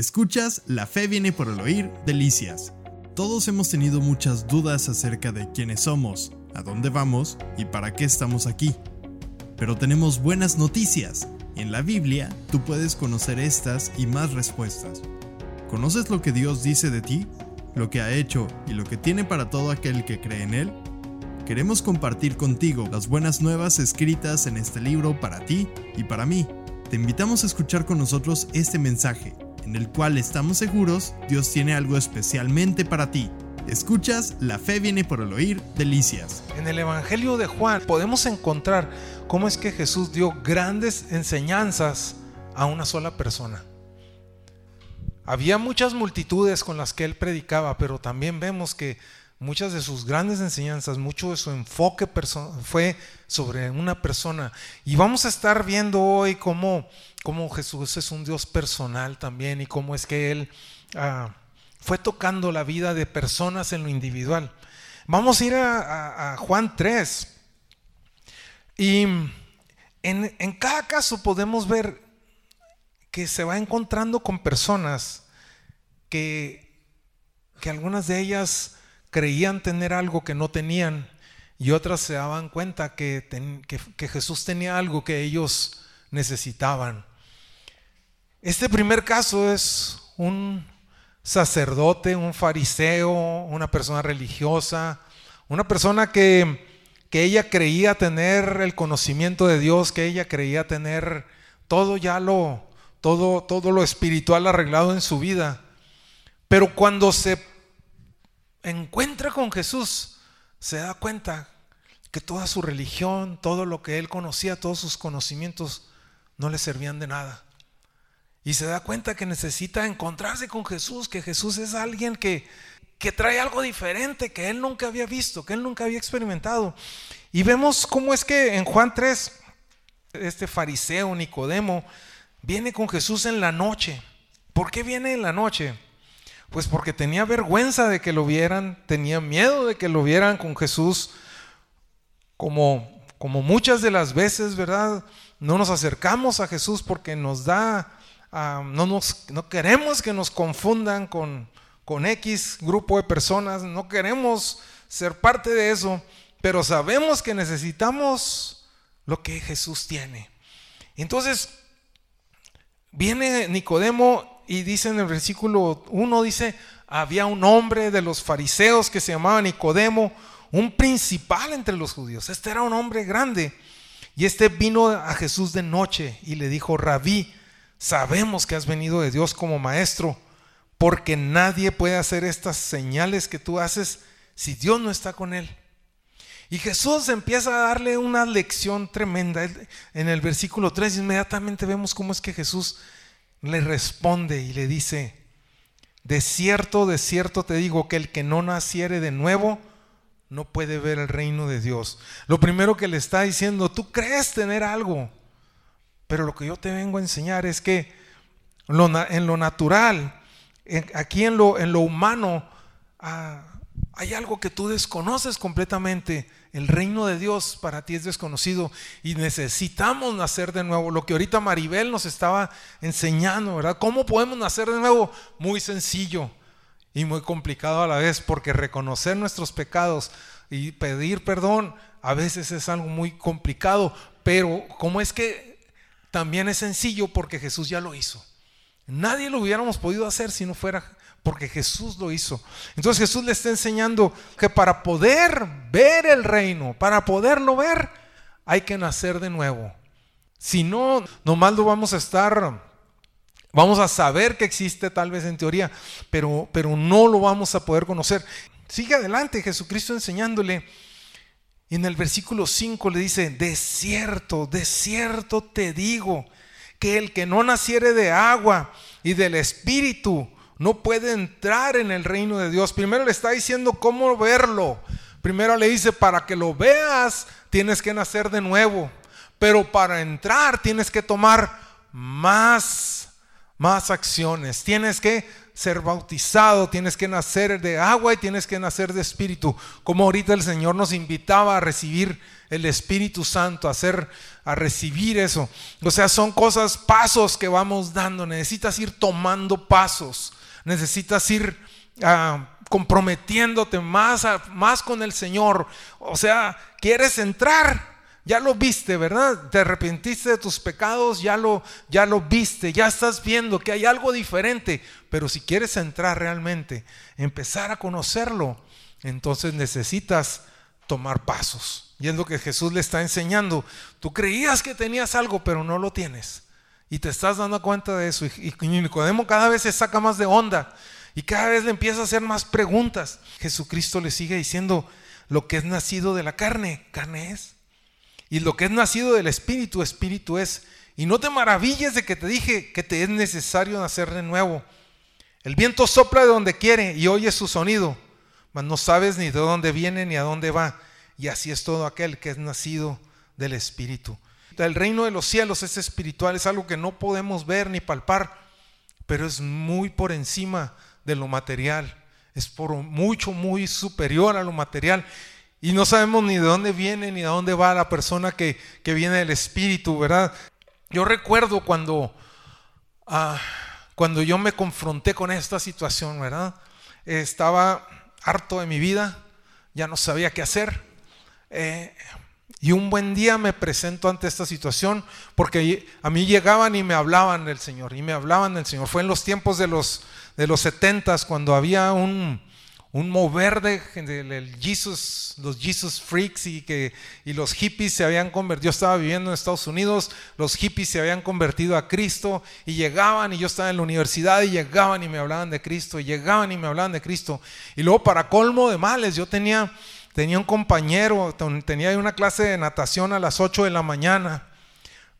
Escuchas La fe viene por el oír, delicias. Todos hemos tenido muchas dudas acerca de quiénes somos, a dónde vamos y para qué estamos aquí. Pero tenemos buenas noticias. En la Biblia tú puedes conocer estas y más respuestas. ¿Conoces lo que Dios dice de ti? ¿Lo que ha hecho y lo que tiene para todo aquel que cree en Él? Queremos compartir contigo las buenas nuevas escritas en este libro para ti y para mí. Te invitamos a escuchar con nosotros este mensaje en el cual estamos seguros Dios tiene algo especialmente para ti. Escuchas, la fe viene por el oír, delicias. En el Evangelio de Juan podemos encontrar cómo es que Jesús dio grandes enseñanzas a una sola persona. Había muchas multitudes con las que él predicaba, pero también vemos que muchas de sus grandes enseñanzas, mucho de su enfoque fue sobre una persona. Y vamos a estar viendo hoy cómo cómo Jesús es un Dios personal también y cómo es que Él ah, fue tocando la vida de personas en lo individual. Vamos a ir a, Juan 3 y en, cada caso podemos ver que se va encontrando con personas que, que algunas de ellas creían tener algo que no tenían y otras se daban cuenta que, Jesús tenía algo que ellos necesitaban. Este primer caso es un sacerdote, un fariseo, una persona religiosa, una persona que, que, ella creía tener el conocimiento de Dios, que ella creía tener todo ya lo, todo, todo lo espiritual arreglado en su vida. Pero cuando se encuentra con Jesús, se da cuenta que toda su religión, todo lo que él conocía, todos sus conocimientos, no le servían de nada. Y se da cuenta que necesita encontrarse con Jesús, que Jesús es alguien que, que trae algo diferente, que él nunca había visto, que él nunca había experimentado. Y vemos cómo es que en Juan 3, este fariseo Nicodemo viene con Jesús en la noche. ¿Por qué viene en la noche? Pues porque tenía vergüenza de que lo vieran, tenía miedo de que lo vieran con Jesús, como, como muchas de las veces, ¿verdad? No nos acercamos a Jesús porque nos da no, nos, no queremos que nos confundan con, con X grupo de personas, no queremos ser parte de eso, pero sabemos que necesitamos lo que Jesús tiene. Entonces, viene Nicodemo y dice en el versículo 1, dice, había un hombre de los fariseos que se llamaba Nicodemo, un principal entre los judíos. Este era un hombre grande. Y este vino a Jesús de noche y le dijo, rabí, Sabemos que has venido de Dios como maestro, porque nadie puede hacer estas señales que tú haces si Dios no está con él. Y Jesús empieza a darle una lección tremenda. En el versículo 3 inmediatamente vemos cómo es que Jesús le responde y le dice, de cierto, de cierto te digo que el que no naciere de nuevo no puede ver el reino de Dios. Lo primero que le está diciendo, tú crees tener algo, pero lo que yo te vengo a enseñar es que en lo natural, aquí en lo, en lo humano, ah, hay algo que tú desconoces completamente. El reino de Dios para ti es desconocido y necesitamos nacer de nuevo. Lo que ahorita Maribel nos estaba enseñando, ¿verdad? ¿Cómo podemos nacer de nuevo? Muy sencillo y muy complicado a la vez, porque reconocer nuestros pecados y pedir perdón a veces es algo muy complicado, pero ¿cómo es que también es sencillo porque Jesús ya lo hizo. Nadie lo hubiéramos podido hacer si no fuera porque Jesús lo hizo. Entonces Jesús le está enseñando que para poder ver el reino, para poderlo ver, hay que nacer de nuevo. Si no, nomás lo vamos a estar, vamos a saber que existe tal vez en teoría, pero, pero no lo vamos a poder conocer. Sigue adelante Jesucristo enseñándole y en el versículo 5 le dice, de cierto, de cierto te digo, que el que no naciere de agua y del Espíritu no puede entrar en el reino de Dios. Primero le está diciendo cómo verlo. Primero le dice, para que lo veas, tienes que nacer de nuevo. Pero para entrar tienes que tomar más, más acciones. Tienes que ser bautizado, tienes que nacer de agua y tienes que nacer de espíritu. Como ahorita el Señor nos invitaba a recibir el Espíritu Santo, a hacer, a recibir eso. O sea, son cosas, pasos que vamos dando. Necesitas ir tomando pasos. Necesitas ir ah, comprometiéndote más, más con el Señor. O sea, quieres entrar ya lo viste, ¿verdad? Te arrepentiste de tus pecados, ya lo, ya lo viste, ya estás viendo que hay algo diferente. Pero si quieres entrar realmente, empezar a conocerlo, entonces necesitas tomar pasos. Y es lo que Jesús le está enseñando. Tú creías que tenías algo, pero no lo tienes. Y te estás dando cuenta de eso. Y, Nicodemo cada vez se saca más de onda. Y cada vez le empieza a hacer más preguntas. Jesucristo le sigue diciendo, lo que es nacido de la carne, carne es. Y lo que es nacido del Espíritu, Espíritu es. Y no te maravilles de que te dije que te es necesario nacer de nuevo. El viento sopla de donde quiere y oyes su sonido, mas no sabes ni de dónde viene ni a dónde va. Y así es todo aquel que es nacido del Espíritu. El reino de los cielos es espiritual, es algo que no podemos ver ni palpar, pero es muy por encima de lo material. Es por mucho, muy superior a lo material. Y no sabemos ni de dónde viene ni de dónde va la persona que, viene del Espíritu, ¿verdad? Yo recuerdo cuando, ah, cuando yo me confronté con esta situación, ¿verdad? estaba harto de mi vida, ya no sabía qué hacer. Eh, y un buen día me presento ante esta situación porque a mí llegaban y me hablaban del Señor, y me hablaban del Señor. Fue en los tiempos de los, de los 70 cuando había un, un mover de, Jesus, los Jesus freaks y que y los hippies se habían convertido. Yo estaba viviendo en Estados Unidos, los hippies se habían convertido a Cristo y llegaban y yo estaba en la universidad y llegaban y me hablaban de Cristo y llegaban y me hablaban de Cristo. Y luego para colmo de males, yo tenía tenía un compañero, tenía una clase de natación a las 8 de la mañana.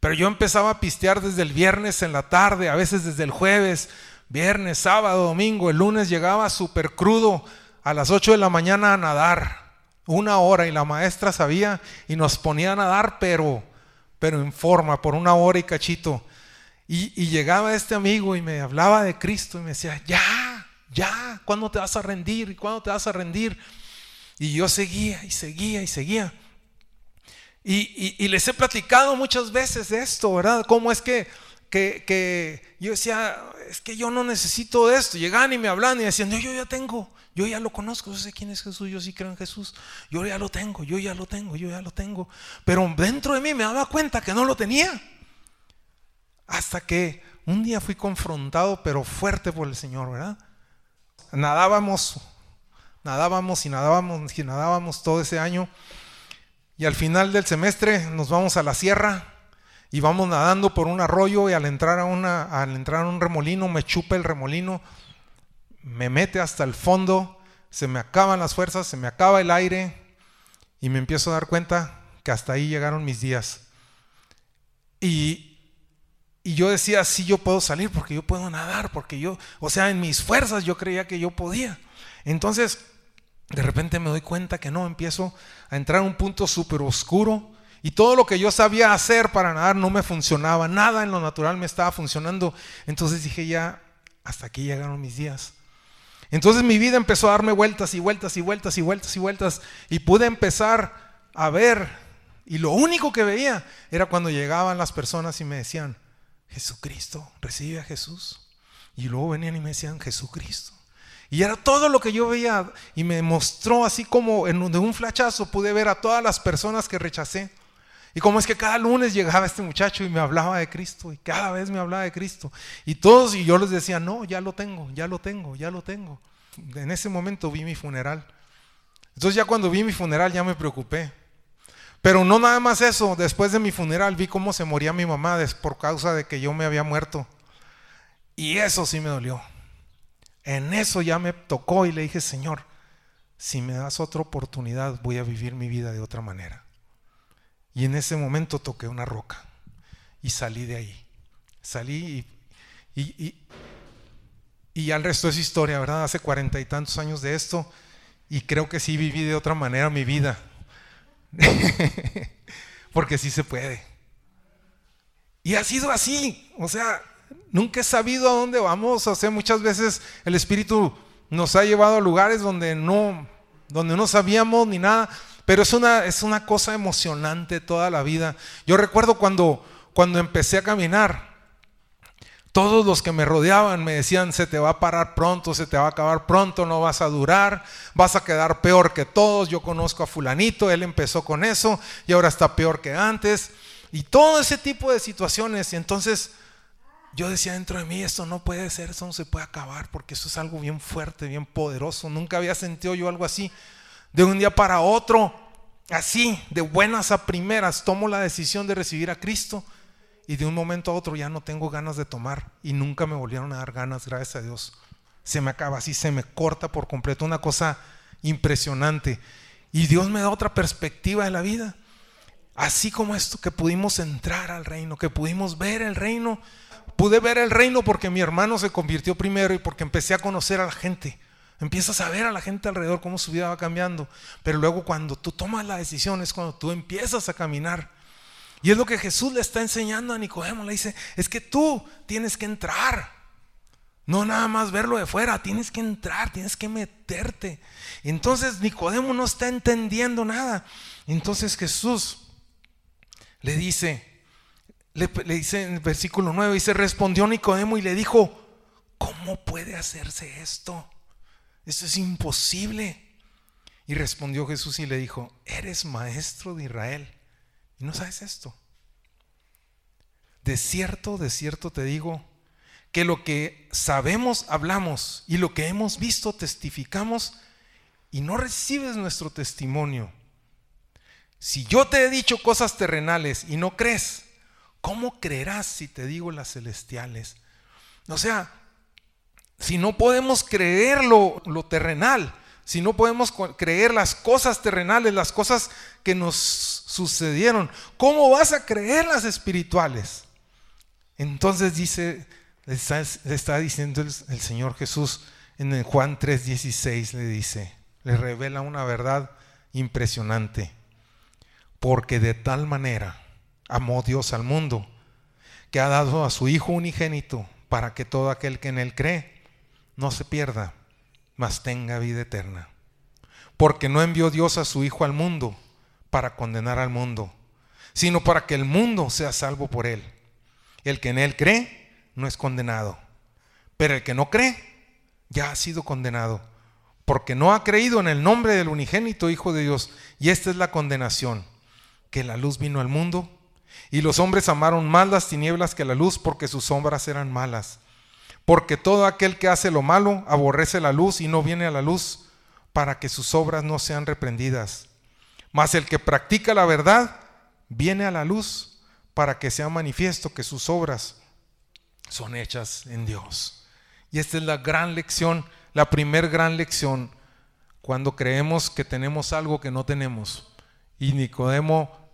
Pero yo empezaba a pistear desde el viernes en la tarde, a veces desde el jueves, viernes, sábado, domingo, el lunes llegaba súper crudo a las 8 de la mañana a nadar, una hora, y la maestra sabía y nos ponía a nadar, pero, pero en forma, por una hora y cachito. Y, y llegaba este amigo y me hablaba de Cristo y me decía, ya, ya, ¿cuándo te vas a rendir? ¿Cuándo te vas a rendir? Y yo seguía y seguía y seguía. Y, les he platicado muchas veces de esto, ¿verdad? ¿Cómo es que, que, que, yo decía, es que yo no necesito esto? Llegaban y me hablaban y decían, yo ya tengo, yo ya lo conozco, yo sé quién es Jesús, yo sí creo en Jesús. Yo ya lo tengo, yo ya lo tengo, yo ya lo tengo. Pero dentro de mí me daba cuenta que no lo tenía. Hasta que un día fui confrontado, pero fuerte por el Señor, ¿verdad? Nadábamos, nadábamos y nadábamos y nadábamos todo ese año. Y al final del semestre nos vamos a la sierra y vamos nadando por un arroyo y al entrar a, una, al entrar a un remolino me chupa el remolino me mete hasta el fondo, se me acaban las fuerzas, se me acaba el aire y me empiezo a dar cuenta que hasta ahí llegaron mis días. Y, yo decía, sí, yo puedo salir porque yo puedo nadar, porque yo, o sea, en mis fuerzas yo creía que yo podía. Entonces, de repente me doy cuenta que no, empiezo a entrar a un punto súper oscuro y todo lo que yo sabía hacer para nadar no me funcionaba, nada en lo natural me estaba funcionando. Entonces dije, ya, hasta aquí llegaron mis días. Entonces mi vida empezó a darme vueltas y vueltas y vueltas y vueltas y vueltas y pude empezar a ver y lo único que veía era cuando llegaban las personas y me decían, Jesucristo, recibe a Jesús. Y luego venían y me decían, Jesucristo. Y era todo lo que yo veía y me mostró así como en de un flachazo pude ver a todas las personas que rechacé. Y como es que cada lunes llegaba este muchacho y me hablaba de Cristo y cada vez me hablaba de Cristo. Y todos y yo les decía, no, ya lo tengo, ya lo tengo, ya lo tengo. En ese momento vi mi funeral. Entonces ya cuando vi mi funeral ya me preocupé. Pero no nada más eso, después de mi funeral vi cómo se moría mi mamá por causa de que yo me había muerto. Y eso sí me dolió. En eso ya me tocó y le dije, Señor, si me das otra oportunidad voy a vivir mi vida de otra manera. Y en ese momento toqué una roca y salí de ahí. Salí y, y, y, ya el resto es historia, ¿verdad? Hace cuarenta y tantos años de esto y creo que sí viví de otra manera mi vida. Porque sí se puede. Y ha sido así, o sea, nunca he sabido a dónde vamos. O sea, muchas veces el Espíritu nos ha llevado a lugares donde no, donde no sabíamos ni nada. Pero es una, es una cosa emocionante toda la vida. Yo recuerdo cuando, cuando empecé a caminar, todos los que me rodeaban me decían, se te va a parar pronto, se te va a acabar pronto, no vas a durar, vas a quedar peor que todos. Yo conozco a fulanito, él empezó con eso y ahora está peor que antes. Y todo ese tipo de situaciones. Y entonces yo decía dentro de mí, esto no puede ser, eso no se puede acabar, porque eso es algo bien fuerte, bien poderoso. Nunca había sentido yo algo así. De un día para otro, así, de buenas a primeras, tomo la decisión de recibir a Cristo y de un momento a otro ya no tengo ganas de tomar y nunca me volvieron a dar ganas, gracias a Dios. Se me acaba así, se me corta por completo, una cosa impresionante. Y Dios me da otra perspectiva de la vida. Así como esto, que pudimos entrar al reino, que pudimos ver el reino. Pude ver el reino porque mi hermano se convirtió primero y porque empecé a conocer a la gente. Empiezas a ver a la gente alrededor cómo su vida va cambiando. Pero luego cuando tú tomas la decisión es cuando tú empiezas a caminar y es lo que Jesús le está enseñando a Nicodemo. Le dice, es que tú tienes que entrar. No nada más verlo de fuera, tienes que entrar, tienes que meterte. Entonces Nicodemo no está entendiendo nada. Entonces Jesús le dice, le, dice en el versículo 9, dice, respondió Nicodemo y le dijo, ¿cómo puede hacerse esto? Esto es imposible. Y respondió Jesús y le dijo, eres maestro de Israel y no sabes esto. De cierto, de cierto te digo, que lo que sabemos hablamos y lo que hemos visto testificamos y no recibes nuestro testimonio. Si yo te he dicho cosas terrenales y no crees, ¿cómo creerás si te digo las celestiales? O sea, si no podemos creer lo, lo terrenal, si no podemos creer las cosas terrenales, las cosas que nos sucedieron, ¿cómo vas a creer las espirituales? Entonces dice, le está, diciendo el, el, Señor Jesús en Juan 3:16, le dice, le revela una verdad impresionante, porque de tal manera amó Dios al mundo, que ha dado a su Hijo unigénito, para que todo aquel que en él cree no se pierda, mas tenga vida eterna. Porque no envió Dios a su Hijo al mundo para condenar al mundo, sino para que el mundo sea salvo por él. El que en él cree no es condenado, pero el que no cree ya ha sido condenado, porque no ha creído en el nombre del unigénito Hijo de Dios. Y esta es la condenación, que la luz vino al mundo y los hombres amaron más las tinieblas que la luz porque sus sombras eran malas porque todo aquel que hace lo malo aborrece la luz y no viene a la luz para que sus obras no sean reprendidas. Mas el que practica la verdad viene a la luz para que sea manifiesto que sus obras son hechas en Dios. Y esta es la gran lección, la primer gran lección, cuando creemos que tenemos algo que no tenemos. Y Nicodemo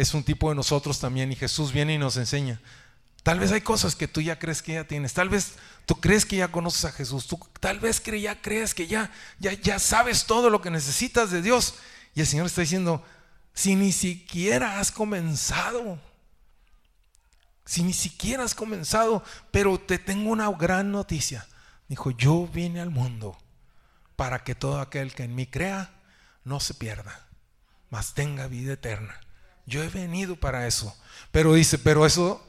es un tipo de nosotros también, y Jesús viene y nos enseña. Tal vez hay cosas que tú ya crees que ya tienes. Tal vez tú crees que ya conoces a Jesús. Tal vez ya crees que ya, ya, ya sabes todo lo que necesitas de Dios. Y el Señor está diciendo, si ni siquiera has comenzado, si ni siquiera has comenzado, pero te tengo una gran noticia. Dijo, yo vine al mundo para que todo aquel que en mí crea no se pierda, mas tenga vida eterna. Yo he venido para eso. Pero dice, pero eso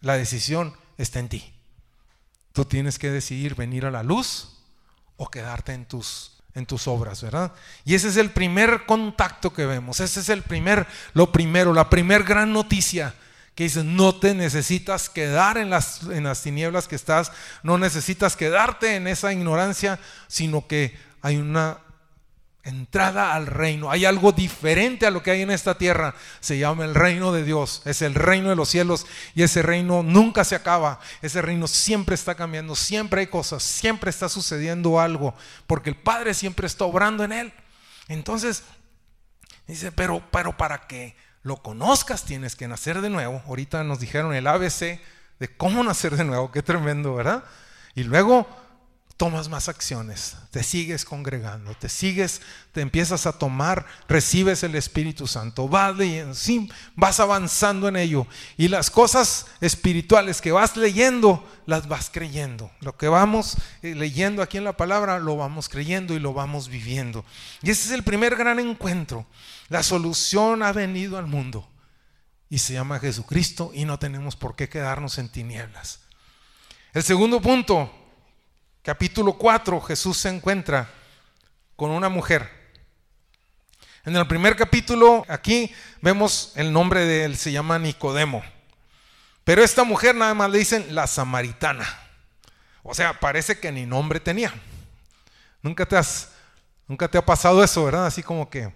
la decisión está en ti. Tú tienes que decidir venir a la luz o quedarte en tus en tus obras, ¿verdad? Y ese es el primer contacto que vemos, ese es el primer lo primero, la primer gran noticia que dice, no te necesitas quedar en las, en las tinieblas que estás, no necesitas quedarte en esa ignorancia, sino que hay una entrada al reino. Hay algo diferente a lo que hay en esta tierra. Se llama el reino de Dios. Es el reino de los cielos y ese reino nunca se acaba. Ese reino siempre está cambiando, siempre hay cosas, siempre está sucediendo algo, porque el Padre siempre está obrando en él. Entonces, dice, pero, pero para que lo conozcas tienes que nacer de nuevo. Ahorita nos dijeron el ABC de cómo nacer de nuevo, qué tremendo, ¿verdad? Y luego tomas más acciones, te sigues congregando, te sigues, te empiezas a tomar, recibes el Espíritu Santo, vas leyendo, sí, vas avanzando en ello. Y las cosas espirituales que vas leyendo, las vas creyendo. Lo que vamos eh, leyendo aquí en la palabra, lo vamos creyendo y lo vamos viviendo. Y ese es el primer gran encuentro. La solución ha venido al mundo y se llama Jesucristo y no tenemos por qué quedarnos en tinieblas. El segundo punto, capítulo 4, Jesús se encuentra con una mujer. En el primer capítulo, aquí vemos el nombre de él, se llama Nicodemo. Pero esta mujer nada más le dicen la samaritana. O sea, parece que ni nombre tenía. Nunca te has, nunca te ha pasado eso, ¿verdad? Así como que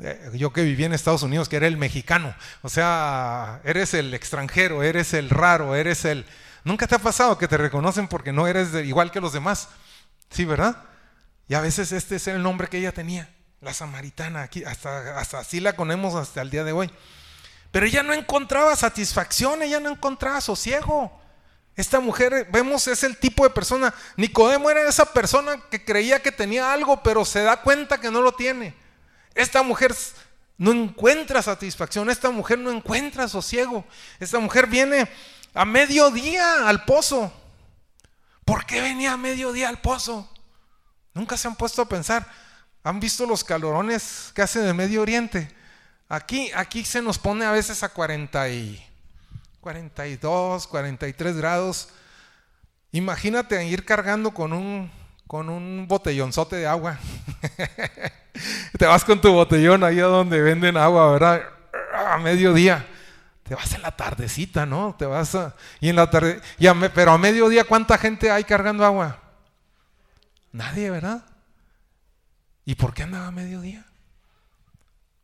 eh, yo que viví en Estados Unidos, que era el mexicano. O sea, eres el extranjero, eres el raro, eres el, ¿Nunca te ha pasado que te reconocen porque no eres igual que los demás? Sí, ¿verdad? Y a veces este es el nombre que ella tenía, la samaritana, aquí, hasta, así la conocemos hasta el día de hoy. Pero ella no encontraba satisfacción, ella no encontraba sosiego. Esta mujer, vemos, es el tipo de persona. Nicodemo era esa persona que creía que tenía algo, pero se da cuenta que no lo tiene. Esta mujer no encuentra satisfacción, esta mujer no encuentra sosiego. Esta mujer viene a mediodía al pozo. ¿Por qué venía a mediodía al pozo? Nunca se han puesto a pensar. ¿Han visto los calorones que hace en Medio Oriente? Aquí, aquí se nos pone a veces a 40 y 42, 43 grados. Imagínate ir cargando con un, con un botellonzote de agua. Te vas con tu botellón ahí a donde venden agua, ¿verdad? A mediodía te vas en la tardecita, ¿no? Te vas a, y en la tarde, pero a mediodía ¿cuánta gente hay cargando agua? Nadie, ¿verdad? ¿Y por qué andaba a mediodía?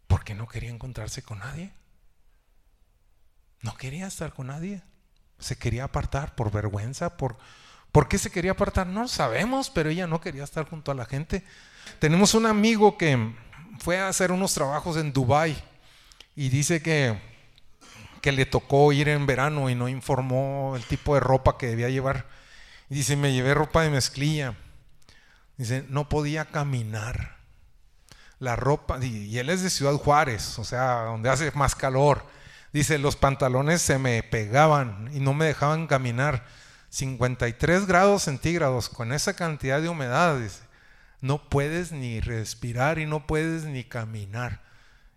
Porque no quería encontrarse con nadie. No quería estar con nadie. Se quería apartar por vergüenza, por ¿Por qué se quería apartar? No sabemos, pero ella no quería estar junto a la gente. Tenemos un amigo que fue a hacer unos trabajos en Dubai y dice que que le tocó ir en verano y no informó el tipo de ropa que debía llevar. Dice, me llevé ropa de mezclilla. Dice, no podía caminar. La ropa, y él es de Ciudad Juárez, o sea, donde hace más calor. Dice, los pantalones se me pegaban y no me dejaban caminar. 53 grados centígrados con esa cantidad de humedad, dice, no puedes ni respirar y no puedes ni caminar.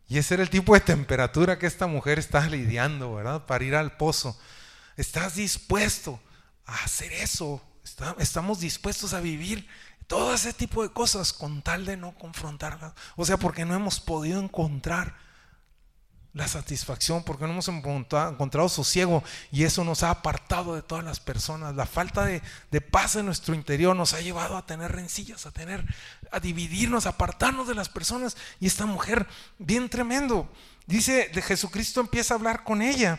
Y ese era el tipo de temperatura que esta mujer está lidiando, ¿verdad? Para ir al pozo. ¿Estás dispuesto a hacer eso? Estamos dispuestos a vivir todo ese tipo de cosas con tal de no confrontarlas. O sea, porque no hemos podido encontrar la satisfacción, porque no hemos encontrado sosiego y eso nos ha apartado de todas las personas. La falta de, paz en nuestro interior nos ha llevado a tener rencillas, a tener, a dividirnos, a apartarnos de las personas. Y esta mujer, bien tremendo, dice de Jesucristo empieza a hablar con ella.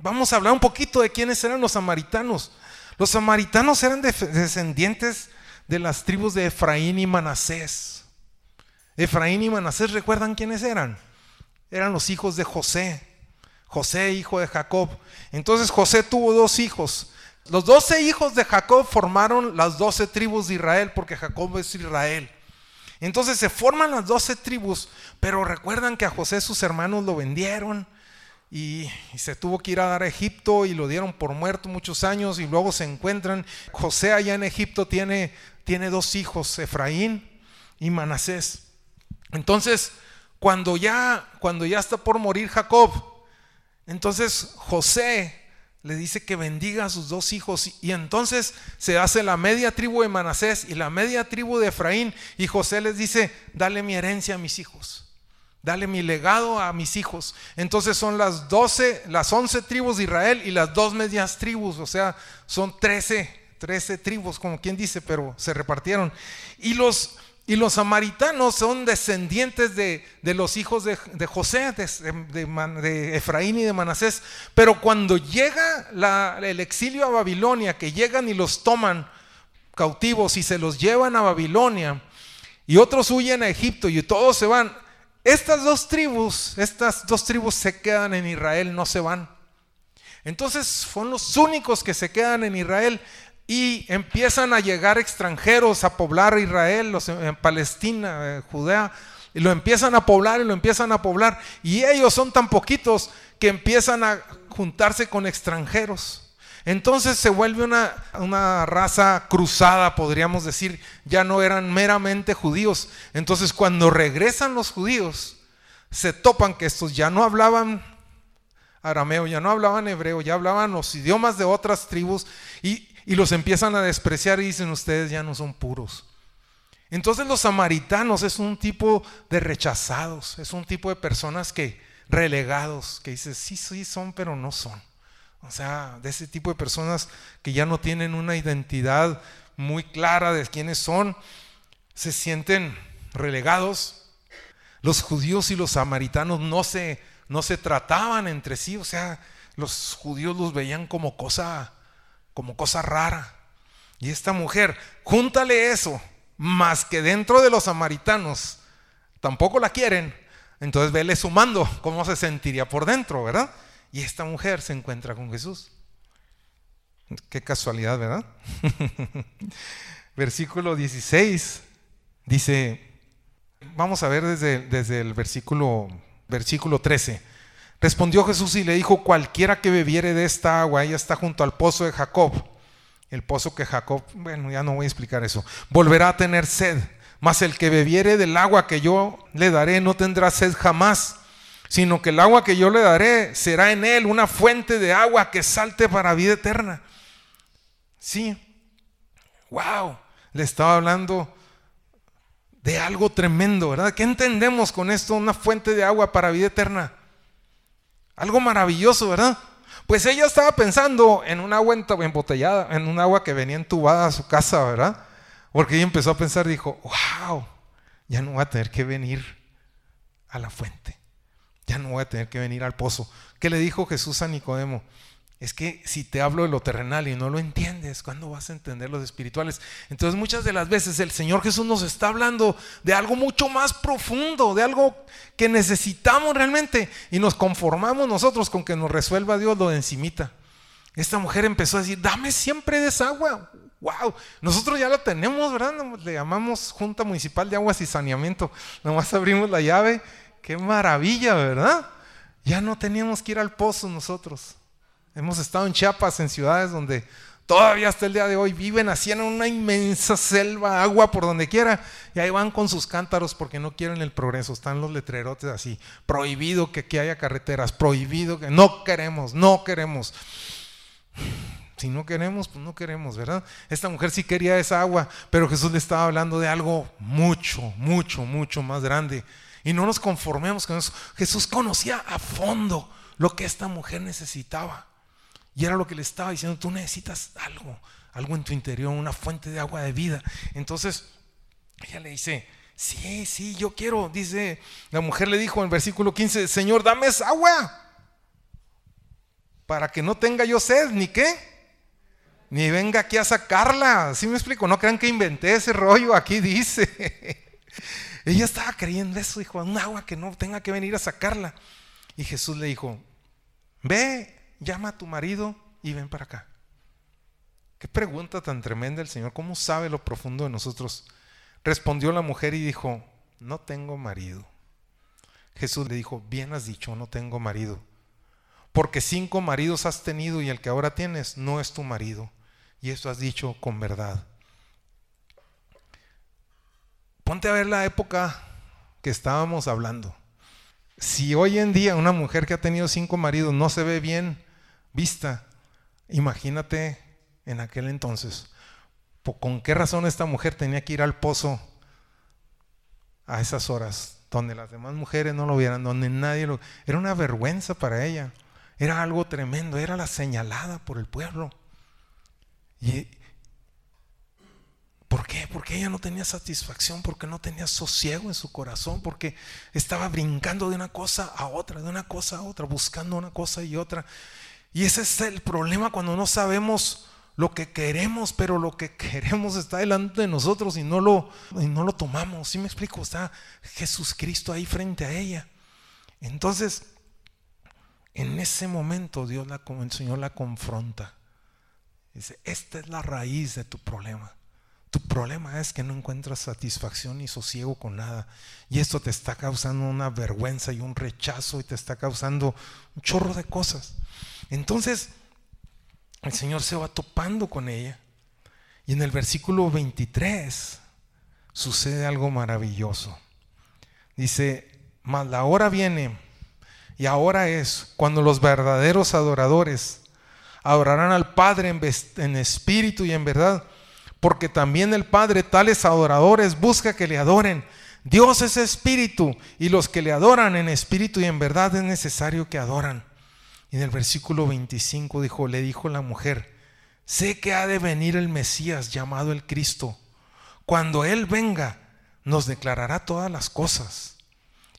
Vamos a hablar un poquito de quiénes eran los samaritanos. Los samaritanos eran descendientes de las tribus de Efraín y Manasés. Efraín y Manasés, ¿recuerdan quiénes eran? Eran los hijos de José. José, hijo de Jacob. Entonces José tuvo dos hijos. Los doce hijos de Jacob formaron las doce tribus de Israel, porque Jacob es Israel. Entonces se forman las doce tribus, pero recuerdan que a José sus hermanos lo vendieron y, se tuvo que ir a dar a Egipto y lo dieron por muerto muchos años y luego se encuentran. José allá en Egipto tiene, tiene dos hijos, Efraín y Manasés. Entonces cuando ya, cuando ya está por morir Jacob, entonces José le dice que bendiga a sus dos hijos y entonces se hace la media tribu de Manasés y la media tribu de Efraín y José les dice, dale mi herencia a mis hijos, dale mi legado a mis hijos. Entonces son las 12, las 11 tribus de Israel y las dos medias tribus, o sea, son 13, 13 tribus, como quien dice, pero se repartieron. Y los y los samaritanos son descendientes de, los hijos de, José, de, Efraín y de Manasés. Pero cuando llega el exilio a Babilonia, que llegan y los toman cautivos y se los llevan a Babilonia, y otros huyen a Egipto y todos se van, estas dos tribus, estas dos tribus se quedan en Israel, no se van. Entonces son los únicos que se quedan en Israel y empiezan a llegar extranjeros a poblar Israel, los, en Palestina, eh, Judea, y lo empiezan a poblar y lo empiezan a poblar. Y ellos son tan poquitos que empiezan a juntarse con extranjeros. Entonces se vuelve una, una, raza cruzada, podríamos decir, ya no eran meramente judíos. Entonces cuando regresan los judíos, se topan que estos ya no hablaban arameo, ya no hablaban hebreo, ya hablaban los idiomas de otras tribus y, y los empiezan a despreciar y dicen ustedes ya no son puros. Entonces los samaritanos es un tipo de rechazados, es un tipo de personas que relegados, que dicen sí, sí son, pero no son. O sea, de ese tipo de personas que ya no tienen una identidad muy clara de quiénes son, se sienten relegados. Los judíos y los samaritanos no se, no se trataban entre sí, o sea, los judíos los veían como cosa, como cosa rara. Y esta mujer, júntale eso, más que dentro de los samaritanos tampoco la quieren, entonces vele sumando cómo se sentiría por dentro, ¿verdad? Y esta mujer se encuentra con Jesús. Qué casualidad, ¿verdad? versículo 16 dice, vamos a ver desde, desde el versículo, versículo 13. Respondió Jesús y le dijo, cualquiera que bebiere de esta agua, ella está junto al pozo de Jacob, el pozo que Jacob, bueno, ya no voy a explicar eso, volverá a tener sed, mas el que bebiere del agua que yo le daré no tendrá sed jamás sino que el agua que yo le daré será en él una fuente de agua que salte para vida eterna. Sí, wow, le estaba hablando de algo tremendo, ¿verdad? ¿Qué entendemos con esto? Una fuente de agua para vida eterna. Algo maravilloso, ¿verdad? Pues ella estaba pensando en un agua embotellada, en un agua que venía entubada a su casa, ¿verdad? Porque ella empezó a pensar, dijo, wow, ya no voy a tener que venir a la fuente. Ya no voy a tener que venir al pozo. ¿Qué le dijo Jesús a Nicodemo? Es que si te hablo de lo terrenal y no lo entiendes, ¿cuándo vas a entender los espirituales? Entonces muchas de las veces el Señor Jesús nos está hablando de algo mucho más profundo, de algo que necesitamos realmente y nos conformamos nosotros con que nos resuelva Dios lo de encimita. Esta mujer empezó a decir, dame siempre de esa agua. Wow, nosotros ya lo tenemos, ¿verdad? Le llamamos Junta Municipal de Aguas y Saneamiento. Nomás abrimos la llave Qué maravilla, ¿verdad? Ya no teníamos que ir al pozo nosotros. Hemos estado en Chiapas, en ciudades donde todavía hasta el día de hoy viven así una inmensa selva, agua por donde quiera, y ahí van con sus cántaros porque no quieren el progreso. Están los letrerotes así, prohibido que aquí haya carreteras, prohibido que no queremos, no queremos. Si no queremos, pues no queremos, ¿verdad? Esta mujer sí quería esa agua, pero Jesús le estaba hablando de algo mucho, mucho, mucho más grande. Y no nos conformemos con eso. Jesús conocía a fondo lo que esta mujer necesitaba. Y era lo que le estaba diciendo, tú necesitas algo, algo en tu interior, una fuente de agua de vida. Entonces, ella le dice, sí, sí, yo quiero. Dice, la mujer le dijo en versículo 15, Señor, dame esa agua. Para que no tenga yo sed, ni qué. Ni venga aquí a sacarla. ¿Sí me explico? No crean que inventé ese rollo, aquí dice. Ella estaba creyendo eso, dijo, un agua que no tenga que venir a sacarla. Y Jesús le dijo, ve, llama a tu marido y ven para acá. Qué pregunta tan tremenda el Señor, ¿cómo sabe lo profundo de nosotros? Respondió la mujer y dijo, no tengo marido. Jesús le dijo, bien has dicho, no tengo marido. Porque cinco maridos has tenido y el que ahora tienes no es tu marido. Y eso has dicho con verdad. Ponte a ver la época que estábamos hablando. Si hoy en día una mujer que ha tenido cinco maridos no se ve bien vista, imagínate en aquel entonces. ¿Con qué razón esta mujer tenía que ir al pozo a esas horas, donde las demás mujeres no lo vieran, donde nadie lo... Era una vergüenza para ella, era algo tremendo, era la señalada por el pueblo. Y, ¿Por qué? Porque ella no tenía satisfacción, porque no tenía sosiego en su corazón, porque estaba brincando de una cosa a otra, de una cosa a otra, buscando una cosa y otra. Y ese es el problema cuando no sabemos lo que queremos, pero lo que queremos está delante de nosotros y no lo, y no lo tomamos. ¿Sí me explico? Está Jesucristo ahí frente a ella. Entonces, en ese momento Dios la, el Señor la confronta Dice, esta es la raíz de tu problema. Tu problema es que no encuentras satisfacción ni sosiego con nada. Y esto te está causando una vergüenza y un rechazo y te está causando un chorro de cosas. Entonces, el Señor se va topando con ella. Y en el versículo 23 sucede algo maravilloso. Dice, mas la hora viene y ahora es cuando los verdaderos adoradores adorarán al Padre en, espíritu y en verdad, porque también el Padre tales adoradores busca que le adoren. Dios es espíritu y los que le adoran en espíritu y en verdad es necesario que adoran. Y en el versículo 25 dijo, le dijo la mujer, sé que ha de venir el Mesías llamado el Cristo. Cuando Él venga, nos declarará todas las cosas.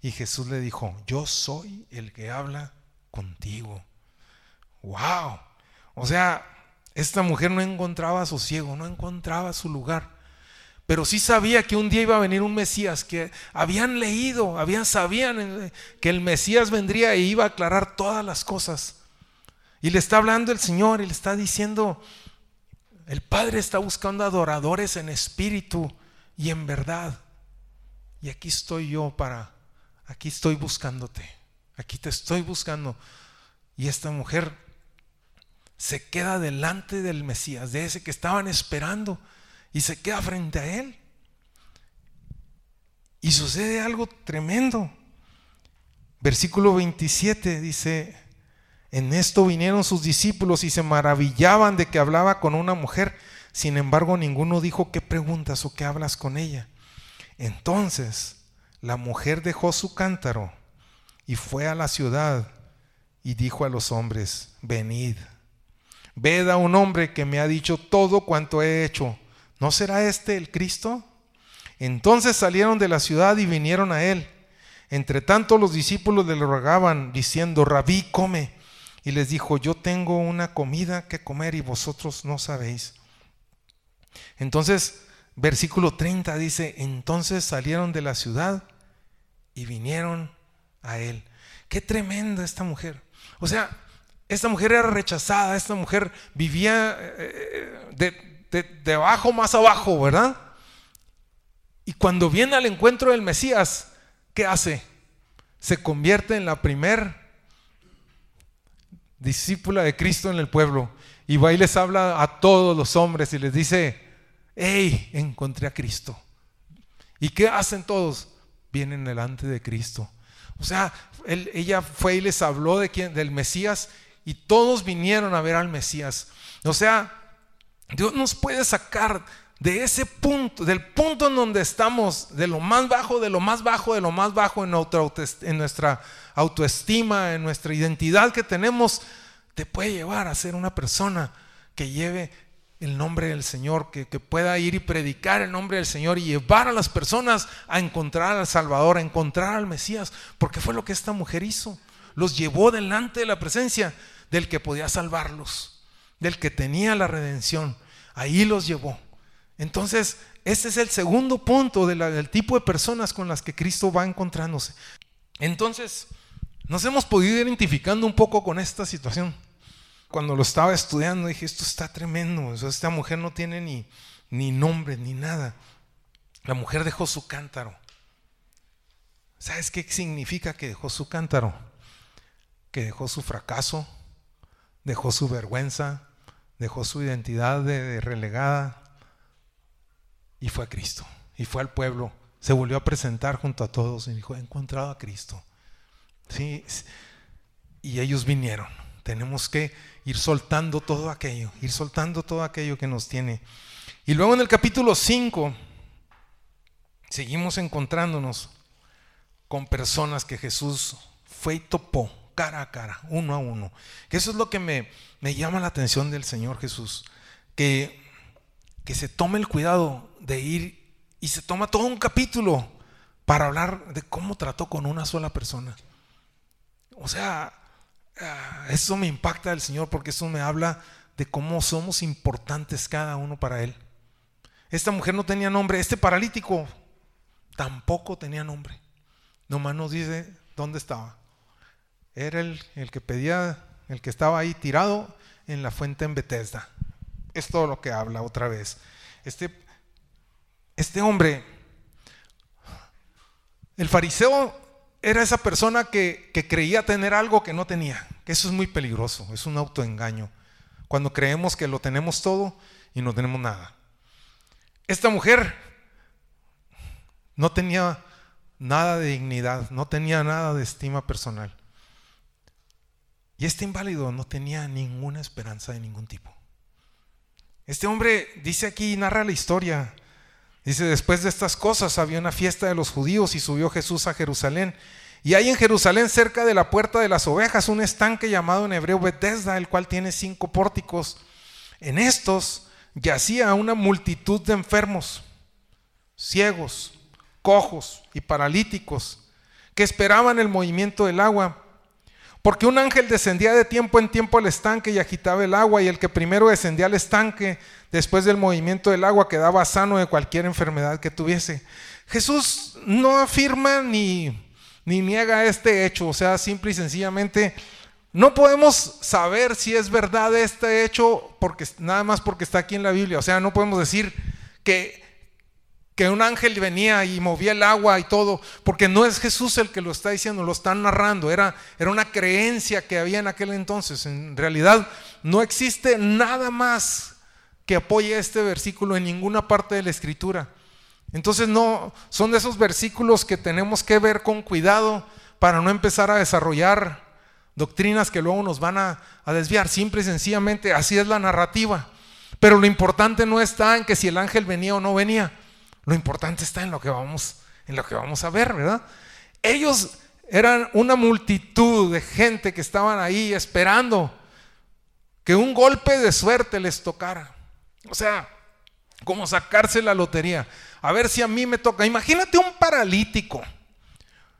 Y Jesús le dijo, yo soy el que habla contigo. ¡Wow! O sea, esta mujer no encontraba sosiego, no encontraba su lugar. Pero sí sabía que un día iba a venir un Mesías, que habían leído, habían, sabían que el Mesías vendría e iba a aclarar todas las cosas. Y le está hablando el Señor y le está diciendo, el Padre está buscando adoradores en espíritu y en verdad. Y aquí estoy yo para aquí estoy buscándote, aquí te estoy buscando. Y esta mujer se queda delante del Mesías, de ese que estaban esperando, y se queda frente a él. Y sucede algo tremendo. Versículo 27 dice, en esto vinieron sus discípulos y se maravillaban de que hablaba con una mujer. Sin embargo, ninguno dijo, ¿qué preguntas o qué hablas con ella? Entonces la mujer dejó su cántaro y fue a la ciudad y dijo a los hombres, venid, ved a un hombre que me ha dicho todo cuanto he hecho. ¿No será este el Cristo? Entonces salieron de la ciudad y vinieron a él. Entre tanto los discípulos le rogaban, diciendo, Rabí, come. Y les dijo, yo tengo una comida que comer y vosotros no sabéis. Entonces, versículo 30 dice, entonces salieron de la ciudad y vinieron a él. Qué tremenda esta mujer. O sea, esta mujer era rechazada, esta mujer vivía eh, de, de, abajo más abajo, ¿verdad? Y cuando viene al encuentro del Mesías, ¿qué hace? Se convierte en la primer discípula de Cristo en el pueblo. Y va y les habla a todos los hombres y les dice, hey, encontré a Cristo. ¿Y qué hacen todos? vienen delante de Cristo. O sea, ella fue y les habló de quién, del Mesías y todos vinieron a ver al Mesías. O sea, Dios nos puede sacar de ese punto, del punto en donde estamos, de lo más bajo, de lo más bajo, de lo más bajo en, nuestra autoestima, en nuestra identidad que tenemos, te puede llevar a ser una persona que lleve el nombre del Señor, que, pueda ir y predicar el nombre del Señor y llevar a las personas a encontrar al Salvador, a encontrar al Mesías, porque fue lo que esta mujer hizo. Los llevó delante de la presencia del que podía salvarlos, del que tenía la redención. Ahí los llevó. Entonces, ese es el segundo punto del tipo de personas con las que Cristo va encontrándose. Entonces, nos hemos podido identificando un poco con esta situación cuando lo estaba estudiando dije, esto está tremendo, esta mujer no tiene ni, ni nombre ni nada. La mujer dejó su cántaro. ¿Sabes qué significa que dejó su cántaro? Que dejó su fracaso, dejó su vergüenza, dejó su identidad de, relegada y fue a Cristo. Y fue al pueblo. Se volvió a presentar junto a todos y dijo, he encontrado a Cristo. Sí, y ellos vinieron. Tenemos que ir soltando todo aquello, ir soltando todo aquello que nos tiene. Y luego en el capítulo 5 seguimos encontrándonos con personas que Jesús fue y topó cara a cara, uno a uno. Eso es lo que me, me llama la atención del Señor Jesús, que, que se tome el cuidado de ir y se toma todo un capítulo para hablar de cómo trató con una sola persona. O sea, Ah, eso me impacta del Señor porque eso me habla de cómo somos importantes cada uno para Él. Esta mujer no tenía nombre, este paralítico tampoco tenía nombre. Nomás nos dice dónde estaba. Era el, el que pedía, el que estaba ahí tirado en la fuente en Bethesda. es todo lo que habla otra vez. Este, este hombre, el fariseo era esa persona que, que, creía tener algo que no tenía, que eso es muy peligroso, es un autoengaño, cuando creemos que lo tenemos todo y no tenemos nada. Esta mujer no tenía nada de dignidad, no tenía nada de estima personal. Y este inválido no tenía ninguna esperanza de ningún tipo. Este hombre dice aquí, narra la historia. Dice, después de estas cosas había una fiesta de los judíos y subió Jesús a Jerusalén. Y hay en Jerusalén, cerca de la puerta de las ovejas, un estanque llamado en hebreo Bethesda, el cual tiene cinco pórticos. En estos yacía una multitud de enfermos, ciegos, cojos y paralíticos, que esperaban el movimiento del agua. Porque un ángel descendía de tiempo en tiempo al estanque y agitaba el agua, y el que primero descendía al estanque, después del movimiento del agua, quedaba sano de cualquier enfermedad que tuviese. Jesús no afirma ni, ni niega este hecho, o sea, simple y sencillamente no podemos saber si es verdad este hecho porque, nada más porque está aquí en la Biblia, o sea, no podemos decir que que un ángel venía y movía el agua y todo, porque no es Jesús el que lo está diciendo, lo están narrando, era, era una creencia que había en aquel entonces. En realidad no existe nada más que apoye este versículo en ninguna parte de la escritura. Entonces no, son de esos versículos que tenemos que ver con cuidado para no empezar a desarrollar doctrinas que luego nos van a, a desviar. Simple y sencillamente así es la narrativa. Pero lo importante no está en que si el ángel venía o no venía. Lo importante está en lo que vamos, en lo que vamos a ver, ¿verdad? Ellos eran una multitud de gente que estaban ahí esperando que un golpe de suerte les tocara. O sea, como sacarse la lotería. A ver si a mí me toca. Imagínate un paralítico.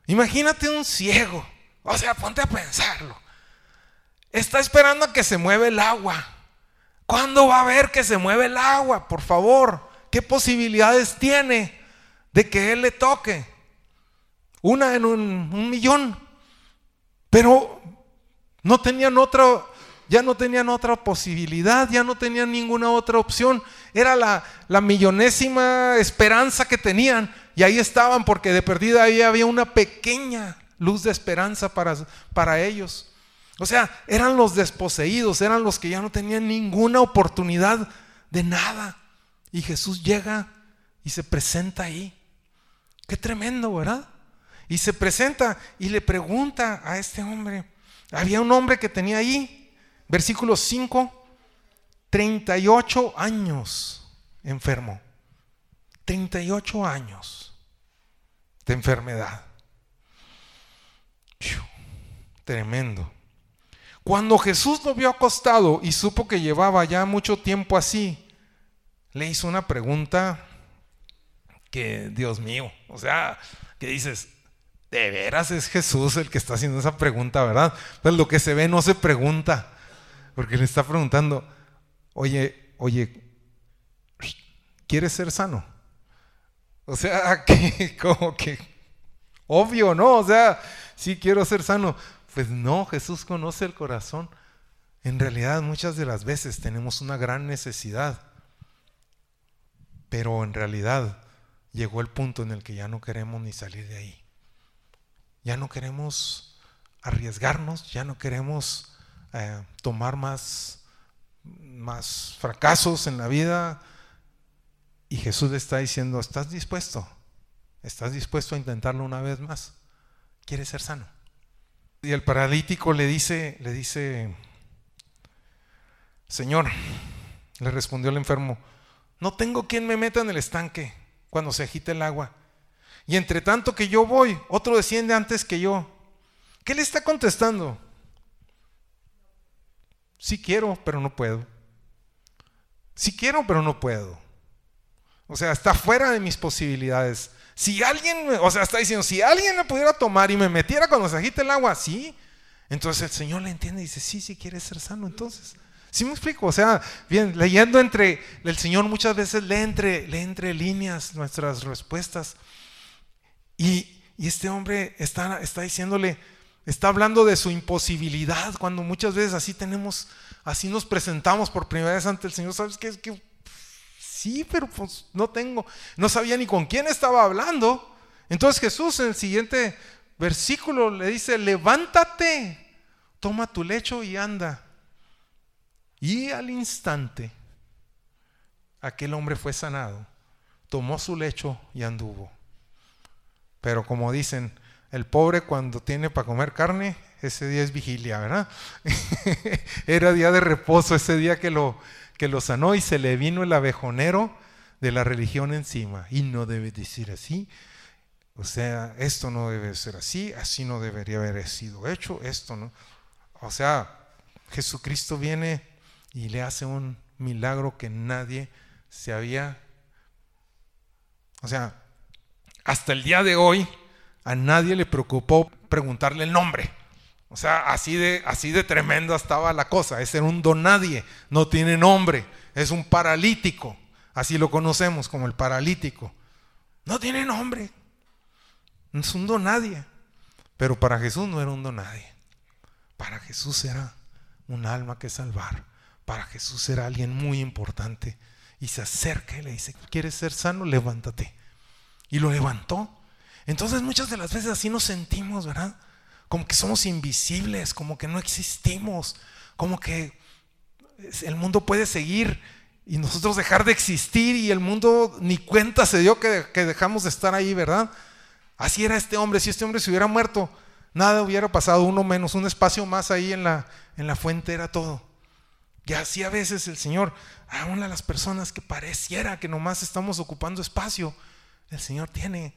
Imagínate un ciego. O sea, ponte a pensarlo. Está esperando a que se mueva el agua. ¿Cuándo va a ver que se mueve el agua? Por favor. ¿Qué posibilidades tiene de que Él le toque? Una en un, millón. Pero no tenían otra, ya no tenían otra posibilidad, ya no tenían ninguna otra opción. Era la, la millonésima esperanza que tenían. Y ahí estaban porque de perdida ahí había una pequeña luz de esperanza para, para ellos. O sea, eran los desposeídos, eran los que ya no tenían ninguna oportunidad de nada. Y Jesús llega y se presenta ahí. Qué tremendo, ¿verdad? Y se presenta y le pregunta a este hombre. Había un hombre que tenía ahí, versículo 5, 38 años enfermo. 38 años de enfermedad. Tremendo. Cuando Jesús lo vio acostado y supo que llevaba ya mucho tiempo así, le hizo una pregunta que, Dios mío, o sea, que dices, de veras es Jesús el que está haciendo esa pregunta, ¿verdad? Pues lo que se ve no se pregunta, porque le está preguntando, oye, oye, ¿quieres ser sano? O sea, que como que obvio, ¿no? O sea, sí quiero ser sano. Pues no, Jesús conoce el corazón. En realidad muchas de las veces tenemos una gran necesidad pero en realidad llegó el punto en el que ya no queremos ni salir de ahí. Ya no queremos arriesgarnos, ya no queremos eh, tomar más, más fracasos en la vida. Y Jesús le está diciendo, ¿estás dispuesto? ¿Estás dispuesto a intentarlo una vez más? ¿Quieres ser sano? Y el paralítico le dice, le dice, Señor, le respondió el enfermo, no tengo quien me meta en el estanque cuando se agita el agua. Y entre tanto que yo voy, otro desciende antes que yo. ¿Qué le está contestando? Sí quiero, pero no puedo. Sí quiero, pero no puedo. O sea, está fuera de mis posibilidades. Si alguien, o sea, está diciendo, si alguien me pudiera tomar y me metiera cuando se agita el agua, sí. Entonces el Señor le entiende y dice, sí, sí quieres ser sano, entonces. ¿Sí me explico? O sea, bien, leyendo entre, el Señor muchas veces lee entre, lee entre líneas nuestras respuestas. Y, este hombre está, está diciéndole, está hablando de su imposibilidad, cuando muchas veces así tenemos así nos presentamos por primera vez ante el Señor. ¿Sabes qué? Es que sí, pero pues no tengo, no sabía ni con quién estaba hablando. Entonces Jesús en el siguiente versículo le dice, levántate, toma tu lecho y anda. Y al instante, aquel hombre fue sanado, tomó su lecho y anduvo. Pero como dicen, el pobre cuando tiene para comer carne, ese día es vigilia, ¿verdad? Era día de reposo ese día que lo, que lo sanó y se le vino el abejonero de la religión encima. Y no debe decir así. O sea, esto no debe ser así, así no debería haber sido hecho, esto no. O sea, Jesucristo viene y le hace un milagro que nadie se había... O sea, hasta el día de hoy a nadie le preocupó preguntarle el nombre. O sea, así de, así de tremenda estaba la cosa. Ese era un don nadie, no tiene nombre, es un paralítico. Así lo conocemos como el paralítico. No tiene nombre, no es un don nadie. Pero para Jesús no era un don nadie. Para Jesús era un alma que salvar. Para Jesús era alguien muy importante. Y se acerca y le dice, ¿quieres ser sano? Levántate. Y lo levantó. Entonces muchas de las veces así nos sentimos, ¿verdad? como que somos invisibles, como que no existimos, como que el mundo puede seguir y nosotros dejar de existir y el mundo ni cuenta se dio que, dejamos de estar ahí, ¿verdad? Así era este hombre, si este hombre se hubiera muerto, nada hubiera pasado, uno menos, un espacio más ahí en la, en la fuente era todo. Y así a veces el Señor, aún a las personas que pareciera que nomás estamos ocupando espacio, el Señor tiene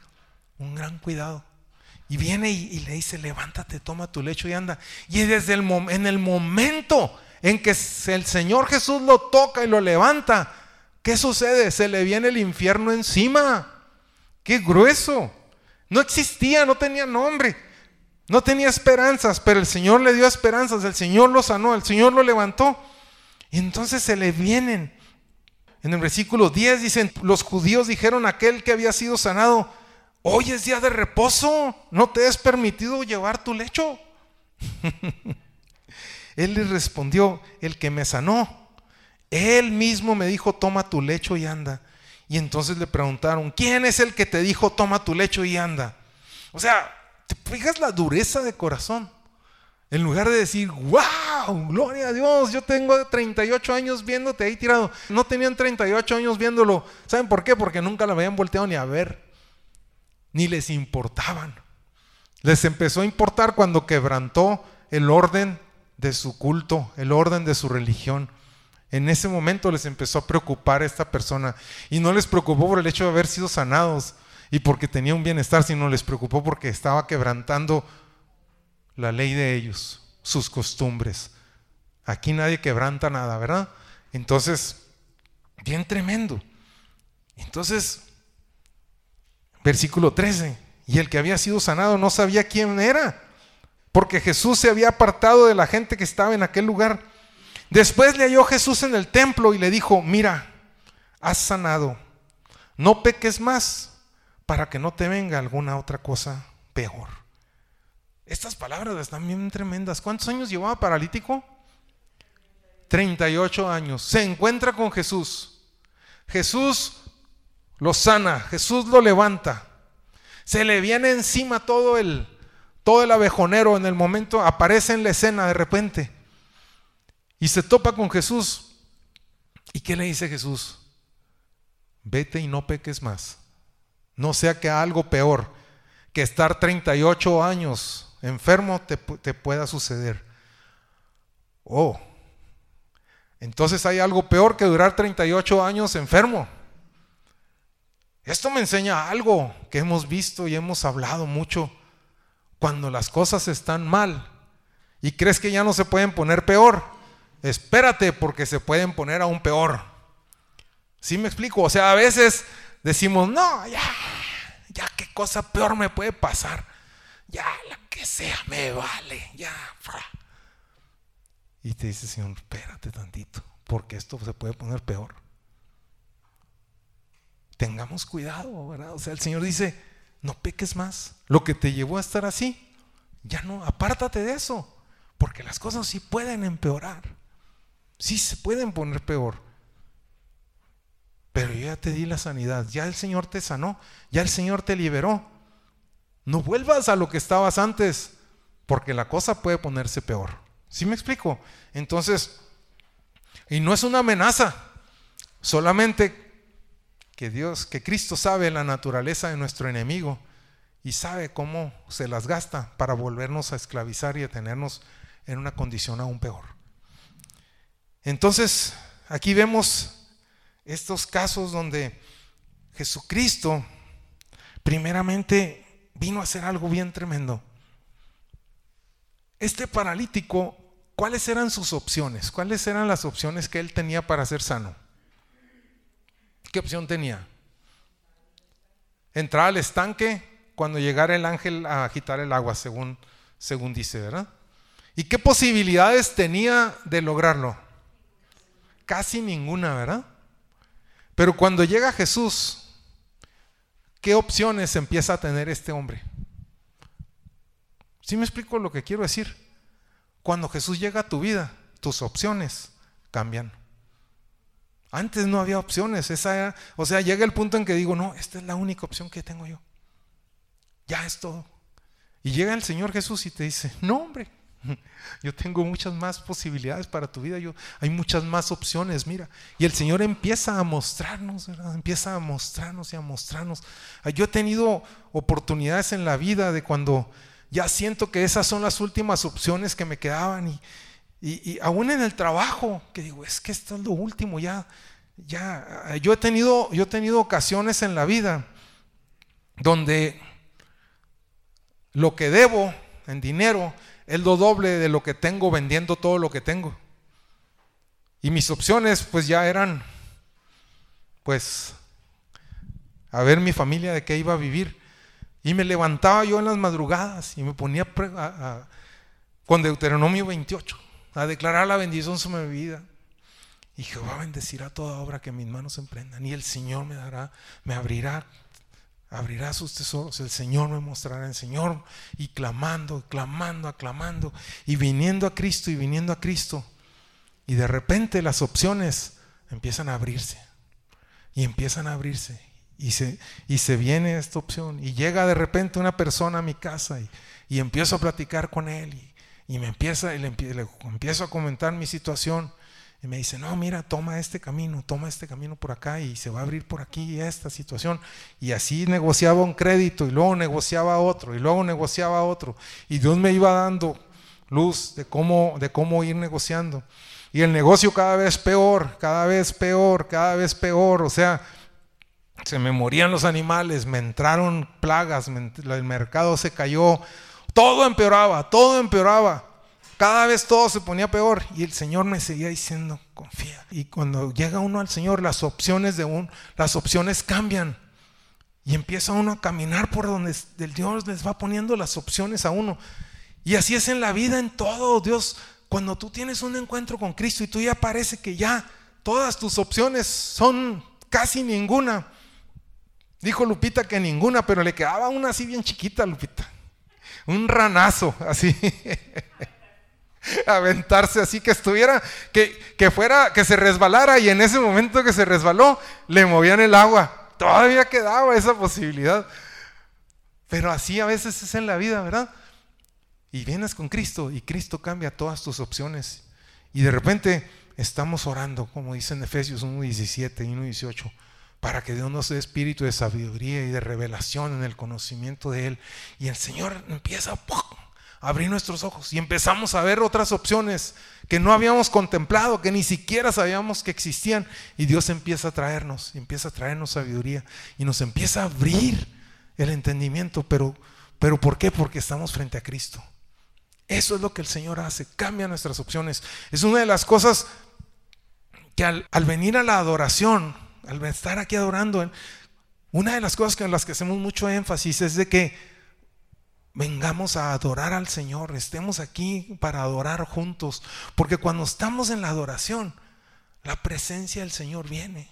un gran cuidado. Y viene y, le dice, levántate, toma tu lecho y anda. Y desde el en el momento en que el Señor Jesús lo toca y lo levanta, ¿qué sucede? Se le viene el infierno encima. Qué grueso. No existía, no tenía nombre. No tenía esperanzas, pero el Señor le dio esperanzas, el Señor lo sanó, el Señor lo levantó. Entonces se le vienen. En el versículo 10 dicen, los judíos dijeron a aquel que había sido sanado, Hoy es día de reposo, no te es permitido llevar tu lecho. Él le respondió, el que me sanó, él mismo me dijo, toma tu lecho y anda. Y entonces le preguntaron, ¿quién es el que te dijo, toma tu lecho y anda? O sea, ¿te fijas la dureza de corazón? En lugar de decir, gloria a Dios, yo tengo 38 años viéndote ahí tirado. No tenían 38 años viéndolo. ¿Saben por qué? Porque nunca lo habían volteado ni a ver ni les importaban. Les empezó a importar cuando quebrantó el orden de su culto, el orden de su religión. En ese momento les empezó a preocupar esta persona y no les preocupó por el hecho de haber sido sanados y porque tenía un bienestar, sino les preocupó porque estaba quebrantando la ley de ellos, sus costumbres. Aquí nadie quebranta nada, ¿verdad? Entonces, bien tremendo. Entonces, Versículo 13. Y el que había sido sanado no sabía quién era, porque Jesús se había apartado de la gente que estaba en aquel lugar. Después le halló Jesús en el templo y le dijo, mira, has sanado, no peques más para que no te venga alguna otra cosa peor. Estas palabras están bien tremendas. ¿Cuántos años llevaba paralítico? 38 años. Se encuentra con Jesús. Jesús lo sana, Jesús lo levanta. Se le viene encima todo el, todo el abejonero en el momento, aparece en la escena de repente y se topa con Jesús. ¿Y qué le dice Jesús? Vete y no peques más. No sea que algo peor que estar 38 años enfermo te, pueda suceder. Oh, entonces hay algo peor que durar 38 años enfermo. Esto me enseña algo que hemos visto y hemos hablado mucho. Cuando las cosas están mal y crees que ya no se pueden poner peor, espérate porque se pueden poner aún peor. ¿Sí me explico? O sea, a veces decimos, no, ya, ya qué cosa peor me puede pasar. Ya, la que sea, me vale, ya. Y te dice, Señor, espérate tantito, porque esto se puede poner peor tengamos cuidado, ¿verdad? O sea, el Señor dice, no peques más. Lo que te llevó a estar así, ya no, apártate de eso, porque las cosas sí pueden empeorar. Sí, se pueden poner peor. Pero yo ya te di la sanidad, ya el Señor te sanó, ya el Señor te liberó. No vuelvas a lo que estabas antes, porque la cosa puede ponerse peor. ¿Sí me explico? Entonces, y no es una amenaza, solamente que Dios, que Cristo sabe la naturaleza de nuestro enemigo y sabe cómo se las gasta para volvernos a esclavizar y a tenernos en una condición aún peor. Entonces, aquí vemos estos casos donde Jesucristo primeramente vino a hacer algo bien tremendo. Este paralítico, ¿cuáles eran sus opciones? ¿Cuáles eran las opciones que él tenía para ser sano? ¿Qué opción tenía? Entrar al estanque cuando llegara el ángel a agitar el agua, según, según dice, ¿verdad? ¿Y qué posibilidades tenía de lograrlo? Casi ninguna, ¿verdad? Pero cuando llega Jesús, ¿qué opciones empieza a tener este hombre? ¿Sí me explico lo que quiero decir? Cuando Jesús llega a tu vida, tus opciones cambian. Antes no había opciones, esa o sea, llega el punto en que digo, no, esta es la única opción que tengo yo. Ya es todo. Y llega el Señor Jesús y te dice, no hombre, yo tengo muchas más posibilidades para tu vida, yo, hay muchas más opciones, mira. Y el Señor empieza a mostrarnos, empieza a mostrarnos y a mostrarnos. Yo he tenido oportunidades en la vida de cuando ya siento que esas son las últimas opciones que me quedaban y, y, aún en el trabajo, que digo, es que esto es lo último, ya, ya, yo he tenido, yo he tenido ocasiones en la vida donde lo que debo en dinero es lo doble de lo que tengo vendiendo todo lo que tengo. Y mis opciones pues ya eran, pues, a ver mi familia de qué iba a vivir. Y me levantaba yo en las madrugadas y me ponía con Deuteronomio 28 a declarar la bendición sobre mi vida. Y Jehová bendecirá toda obra que mis manos emprendan. Y el Señor me dará, me abrirá, abrirá sus tesoros. El Señor me mostrará el Señor. Y clamando, clamando, aclamando. Y viniendo a Cristo y viniendo a Cristo. Y de repente las opciones empiezan a abrirse. Y empiezan a abrirse. Y se, y se viene esta opción. Y llega de repente una persona a mi casa y, y empiezo a platicar con él. Y, y me empieza, y le, empiezo a comentar mi situación. Y me dice, no, mira, toma este camino, toma este camino por acá y se va a abrir por aquí esta situación. Y así negociaba un crédito y luego negociaba otro y luego negociaba otro. Y Dios me iba dando luz de cómo, de cómo ir negociando. Y el negocio cada vez peor, cada vez peor, cada vez peor. O sea, se me morían los animales, me entraron plagas, el mercado se cayó todo empeoraba, todo empeoraba. Cada vez todo se ponía peor y el Señor me seguía diciendo, confía. Y cuando llega uno al Señor, las opciones de un, las opciones cambian. Y empieza uno a caminar por donde el Dios les va poniendo las opciones a uno. Y así es en la vida, en todo. Dios, cuando tú tienes un encuentro con Cristo y tú ya parece que ya todas tus opciones son casi ninguna. Dijo Lupita que ninguna, pero le quedaba una así bien chiquita, Lupita un ranazo, así. aventarse así que estuviera, que, que fuera, que se resbalara y en ese momento que se resbaló, le movían el agua. Todavía quedaba esa posibilidad. Pero así a veces es en la vida, ¿verdad? Y vienes con Cristo y Cristo cambia todas tus opciones. Y de repente estamos orando, como dice en Efesios 1.17 y 1.18 para que Dios nos dé espíritu de sabiduría y de revelación en el conocimiento de Él. Y el Señor empieza a abrir nuestros ojos y empezamos a ver otras opciones que no habíamos contemplado, que ni siquiera sabíamos que existían. Y Dios empieza a traernos, empieza a traernos sabiduría y nos empieza a abrir el entendimiento. Pero, pero ¿por qué? Porque estamos frente a Cristo. Eso es lo que el Señor hace, cambia nuestras opciones. Es una de las cosas que al, al venir a la adoración, al estar aquí adorando, una de las cosas en las que hacemos mucho énfasis es de que vengamos a adorar al Señor, estemos aquí para adorar juntos, porque cuando estamos en la adoración, la presencia del Señor viene.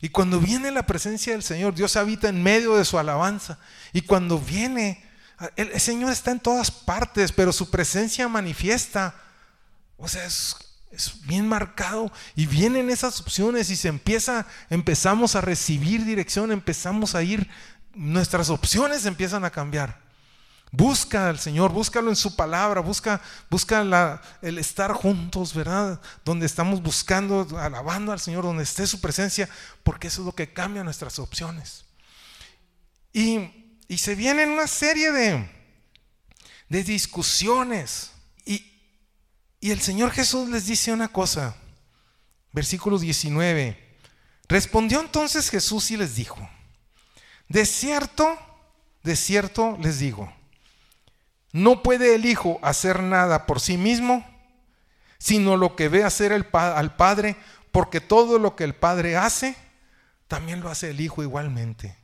Y cuando viene la presencia del Señor, Dios habita en medio de su alabanza. Y cuando viene, el, Señor está en todas partes, pero su presencia manifiesta. O sea, es Es bien marcado y vienen esas opciones y se empieza, empezamos a recibir dirección, empezamos a ir, nuestras opciones empiezan a cambiar. Busca al Señor, búscalo en su palabra, busca, busca el estar juntos, ¿verdad? Donde estamos buscando, alabando al Señor, donde esté su presencia, porque eso es lo que cambia nuestras opciones. Y, y se vienen una serie de, de discusiones y el Señor Jesús les dice una cosa, versículo 19. Respondió entonces Jesús y les dijo, de cierto, de cierto les digo, no puede el Hijo hacer nada por sí mismo, sino lo que ve hacer al Padre, porque todo lo que el Padre hace, también lo hace el Hijo igualmente.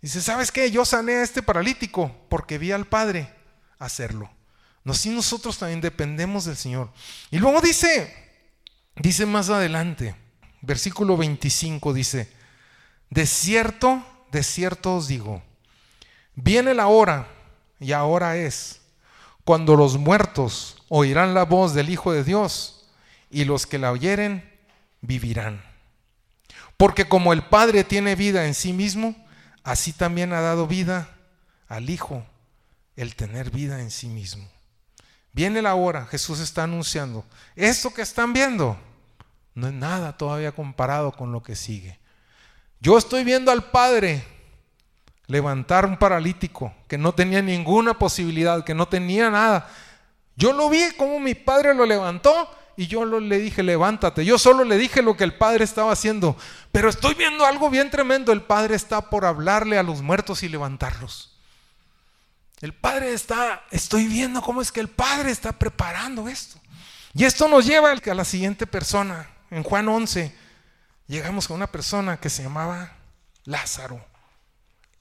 Dice, ¿sabes qué? Yo sané a este paralítico porque vi al Padre hacerlo. Así nosotros también dependemos del Señor. Y luego dice, dice más adelante, versículo 25 dice, de cierto, de cierto os digo, viene la hora, y ahora es, cuando los muertos oirán la voz del Hijo de Dios, y los que la oyeren vivirán. Porque como el Padre tiene vida en sí mismo, así también ha dado vida al Hijo el tener vida en sí mismo. Viene la hora, Jesús está anunciando. Esto que están viendo no es nada todavía comparado con lo que sigue. Yo estoy viendo al Padre levantar un paralítico que no tenía ninguna posibilidad, que no tenía nada. Yo lo vi como mi Padre lo levantó y yo le dije, levántate. Yo solo le dije lo que el Padre estaba haciendo. Pero estoy viendo algo bien tremendo. El Padre está por hablarle a los muertos y levantarlos. El Padre está, estoy viendo cómo es que el Padre está preparando esto. Y esto nos lleva a la siguiente persona. En Juan 11 llegamos a una persona que se llamaba Lázaro.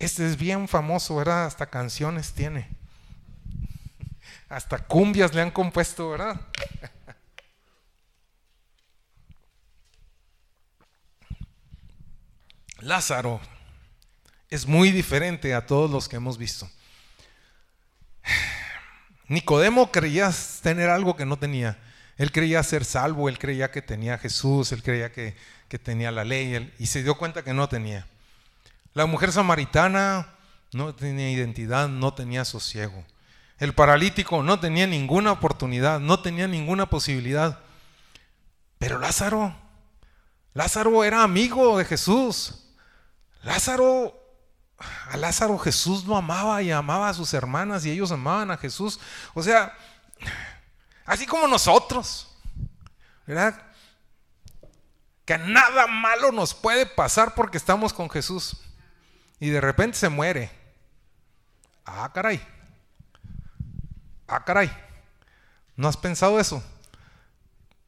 Este es bien famoso, ¿verdad? Hasta canciones tiene. Hasta cumbias le han compuesto, ¿verdad? Lázaro es muy diferente a todos los que hemos visto. Nicodemo creía tener algo que no tenía. Él creía ser salvo, él creía que tenía a Jesús, él creía que, tenía la ley y se dio cuenta que no tenía. La mujer samaritana no tenía identidad, no tenía sosiego. El paralítico no tenía ninguna oportunidad, no tenía ninguna posibilidad. Pero Lázaro, Lázaro era amigo de Jesús. Lázaro a Lázaro Jesús lo amaba y amaba a sus hermanas y ellos amaban a Jesús. O sea, así como nosotros, ¿verdad? Que nada malo nos puede pasar porque estamos con Jesús. Y de repente se muere. Ah, caray. Ah, caray. ¿No has pensado eso?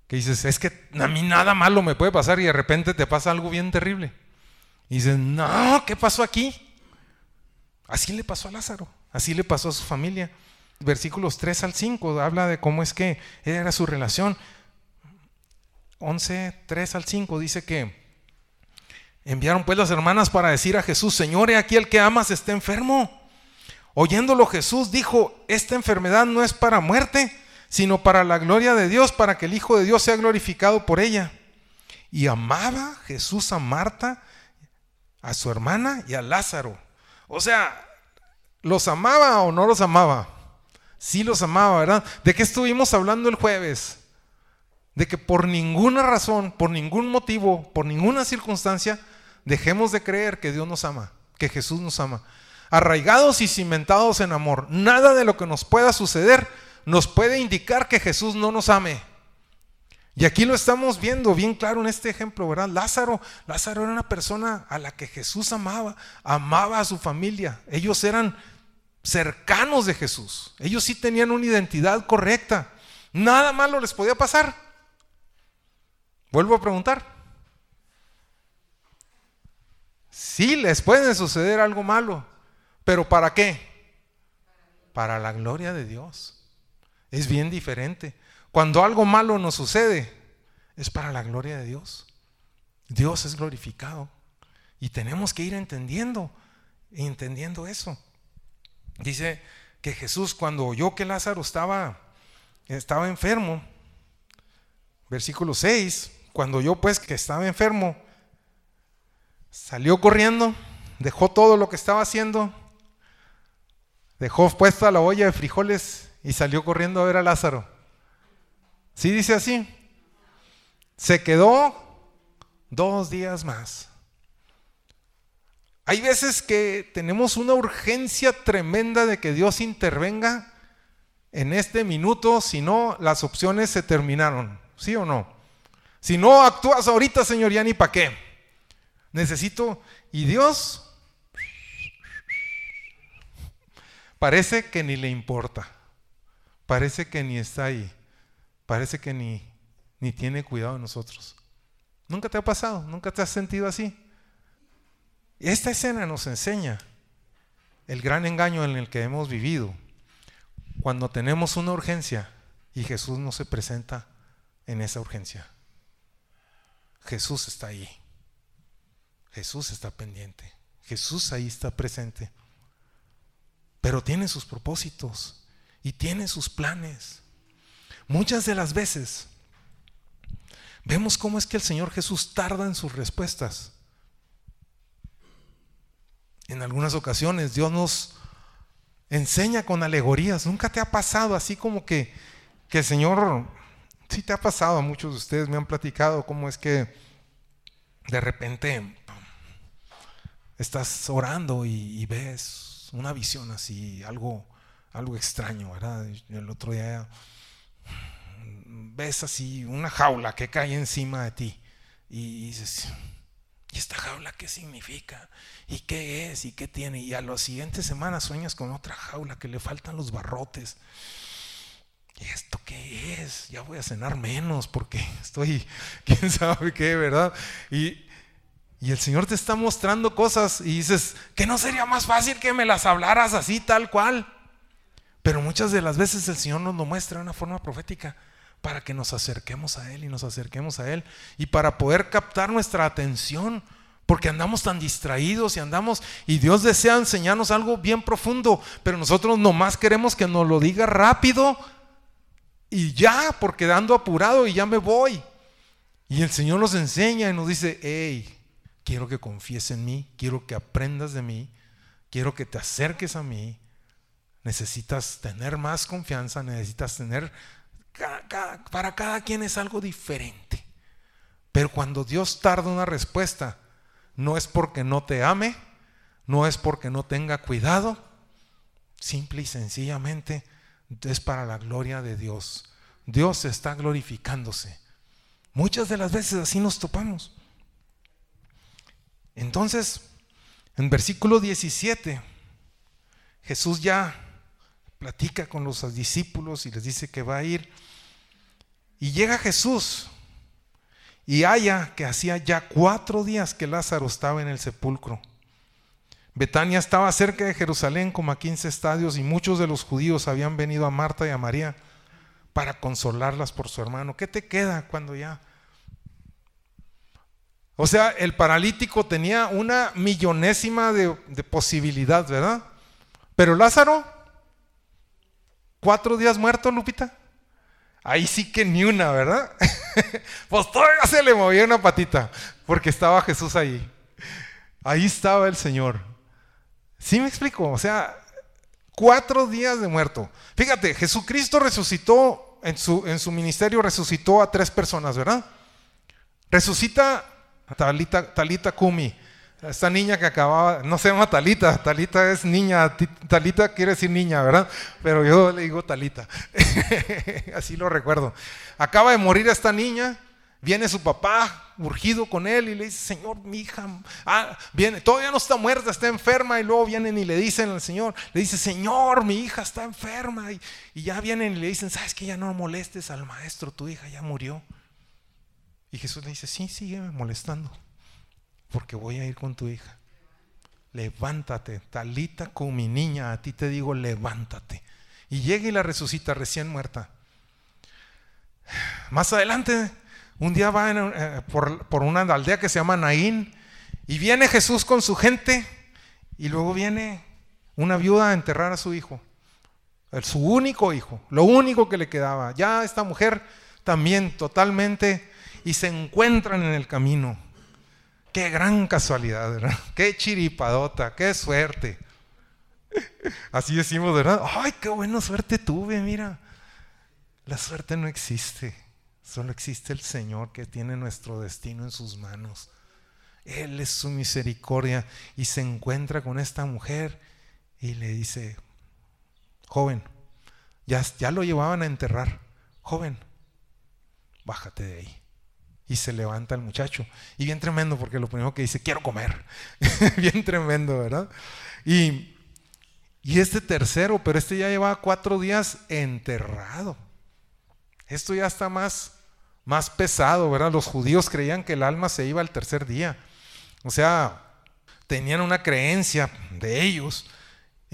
Que dices, es que a mí nada malo me puede pasar y de repente te pasa algo bien terrible. Y dices, no, ¿qué pasó aquí? Así le pasó a Lázaro, así le pasó a su familia. Versículos 3 al 5 habla de cómo es que era su relación. 11, 3 al 5 dice que enviaron pues las hermanas para decir a Jesús, Señor, he aquí el que amas está enfermo. Oyéndolo Jesús dijo, esta enfermedad no es para muerte, sino para la gloria de Dios, para que el Hijo de Dios sea glorificado por ella. Y amaba Jesús a Marta, a su hermana y a Lázaro. O sea, ¿los amaba o no los amaba? Sí los amaba, ¿verdad? ¿De qué estuvimos hablando el jueves? De que por ninguna razón, por ningún motivo, por ninguna circunstancia, dejemos de creer que Dios nos ama, que Jesús nos ama. Arraigados y cimentados en amor. Nada de lo que nos pueda suceder nos puede indicar que Jesús no nos ame. Y aquí lo estamos viendo bien claro en este ejemplo, ¿verdad? Lázaro, Lázaro era una persona a la que Jesús amaba, amaba a su familia. Ellos eran cercanos de Jesús. Ellos sí tenían una identidad correcta. Nada malo les podía pasar. Vuelvo a preguntar. Sí les puede suceder algo malo, pero ¿para qué? Para la gloria de Dios. Es bien diferente. Cuando algo malo nos sucede, es para la gloria de Dios. Dios es glorificado. Y tenemos que ir entendiendo, entendiendo eso. Dice que Jesús cuando oyó que Lázaro estaba, estaba enfermo, Versículo 6. Cuando yo pues que estaba enfermo, salió corriendo, dejó todo lo que estaba haciendo, dejó puesta la olla de frijoles y salió corriendo a ver a Lázaro. ¿Sí dice así? Se quedó dos días más. Hay veces que tenemos una urgencia tremenda de que Dios intervenga en este minuto, si no, las opciones se terminaron. ¿Sí o no? Si no actúas ahorita, Señor, ya ni para qué. Necesito, y Dios parece que ni le importa, parece que ni está ahí, parece que ni, ni tiene cuidado de nosotros. ¿Nunca te ha pasado? ¿Nunca te has sentido así? Esta escena nos enseña el gran engaño en el que hemos vivido cuando tenemos una urgencia y Jesús no se presenta en esa urgencia. Jesús está ahí. Jesús está pendiente. Jesús ahí está presente. Pero tiene sus propósitos y tiene sus planes. Muchas de las veces vemos cómo es que el Señor Jesús tarda en sus respuestas. En algunas ocasiones Dios nos enseña con alegorías. Nunca te ha pasado así como que, que el Señor, sí te ha pasado, a muchos de ustedes me han platicado cómo es que de repente estás orando y, ves una visión así, algo, algo extraño, ¿verdad? El otro día ves así una jaula que cae encima de ti y dices, ¿y esta jaula qué significa? ¿Y qué es? ¿Y qué tiene? Y a las siguientes semanas sueñas con otra jaula que le faltan los barrotes. ¿Y esto qué es? Ya voy a cenar menos porque estoy, quién sabe qué, ¿verdad? Y, y el Señor te está mostrando cosas y dices, que no sería más fácil que me las hablaras así, tal cual. Pero muchas de las veces el Señor nos lo muestra de una forma profética para que nos acerquemos a Él y nos acerquemos a Él y para poder captar nuestra atención, porque andamos tan distraídos y andamos y Dios desea enseñarnos algo bien profundo, pero nosotros nomás queremos que nos lo diga rápido y ya, porque ando apurado y ya me voy. Y el Señor nos enseña y nos dice, hey, quiero que confíes en mí, quiero que aprendas de mí, quiero que te acerques a mí. Necesitas tener más confianza, necesitas tener para cada quien es algo diferente. Pero cuando Dios tarda una respuesta, no es porque no te ame, no es porque no tenga cuidado, simple y sencillamente es para la gloria de Dios. Dios está glorificándose. Muchas de las veces así nos topamos. Entonces, en versículo 17, Jesús ya platica con los discípulos y les dice que va a ir. Y llega Jesús y halla que hacía ya cuatro días que Lázaro estaba en el sepulcro. Betania estaba cerca de Jerusalén como a 15 estadios y muchos de los judíos habían venido a Marta y a María para consolarlas por su hermano. ¿Qué te queda cuando ya? O sea, el paralítico tenía una millonésima de, de posibilidad, ¿verdad? Pero Lázaro cuatro días muerto, Lupita. Ahí sí que ni una, ¿verdad? pues todavía se le movía una patita, porque estaba Jesús ahí. Ahí estaba el Señor. ¿Sí me explico? O sea, cuatro días de muerto. Fíjate, Jesucristo resucitó, en su, en su ministerio resucitó a tres personas, ¿verdad? Resucita Talita, Talita Kumi, esta niña que acababa, no se llama Talita, Talita es niña, Talita quiere decir niña, ¿verdad? Pero yo le digo Talita, así lo recuerdo. Acaba de morir esta niña, viene su papá urgido con él y le dice, Señor, mi hija, ah, viene, todavía no está muerta, está enferma, y luego vienen y le dicen al Señor, le dice, Señor, mi hija está enferma, y, y ya vienen y le dicen, sabes que ya no molestes al maestro, tu hija ya murió. Y Jesús le dice, sí, sígueme molestando porque voy a ir con tu hija. Levántate, talita con mi niña, a ti te digo, levántate. Y llega y la resucita recién muerta. Más adelante, un día va eh, por, por, una aldea que se llama Naín y viene Jesús con su gente y luego viene una viuda a enterrar a su hijo, su único hijo, lo único que le quedaba. Ya esta mujer también totalmente y se encuentran en el camino. Qué gran casualidad, ¿verdad? Qué chiripadota, qué suerte. Así decimos, ¿verdad? Ay, qué buena suerte tuve, mira. La suerte no existe, solo existe el Señor que tiene nuestro destino en sus manos. Él es su misericordia y se encuentra con esta mujer y le dice, joven, ya, ya lo llevaban a enterrar, joven, bájate de ahí. Y se levanta el muchacho. Y bien tremendo, porque lo primero que dice, quiero comer. bien tremendo, ¿verdad? Y, y este tercero, pero este ya lleva cuatro días enterrado. Esto ya está más, más pesado, ¿verdad? Los judíos creían que el alma se iba al tercer día. O sea, tenían una creencia de ellos.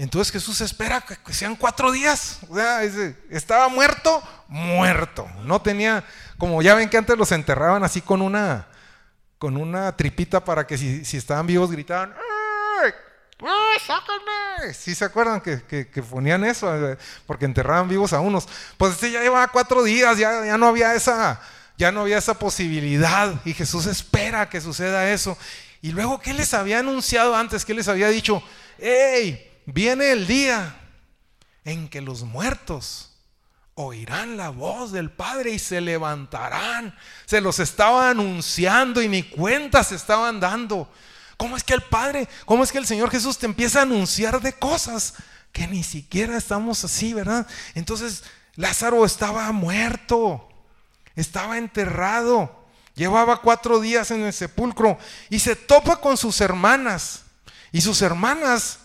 Entonces Jesús espera que sean cuatro días. O sea, estaba muerto, muerto. No tenía, como ya ven que antes los enterraban así con una, con una tripita para que si, estaban vivos gritaban, ¡Ay! ¡Ay, sácame! ¿Sí se acuerdan que, ponían eso? Porque enterraban vivos a unos. Pues este ya llevaba cuatro días, ya, ya no había esa, ya no había esa posibilidad. Y Jesús espera que suceda eso. Y luego, ¿qué les había anunciado antes? ¿Qué les había dicho? ¡Ey! Viene el día en que los muertos oirán la voz del Padre y se levantarán. Se los estaba anunciando y ni cuenta se estaban dando. ¿Cómo es que el Padre, cómo es que el Señor Jesús te empieza a anunciar de cosas que ni siquiera estamos así, verdad? Entonces Lázaro estaba muerto, estaba enterrado. Llevaba cuatro días en el sepulcro y se topa con sus hermanas. Y sus hermanas,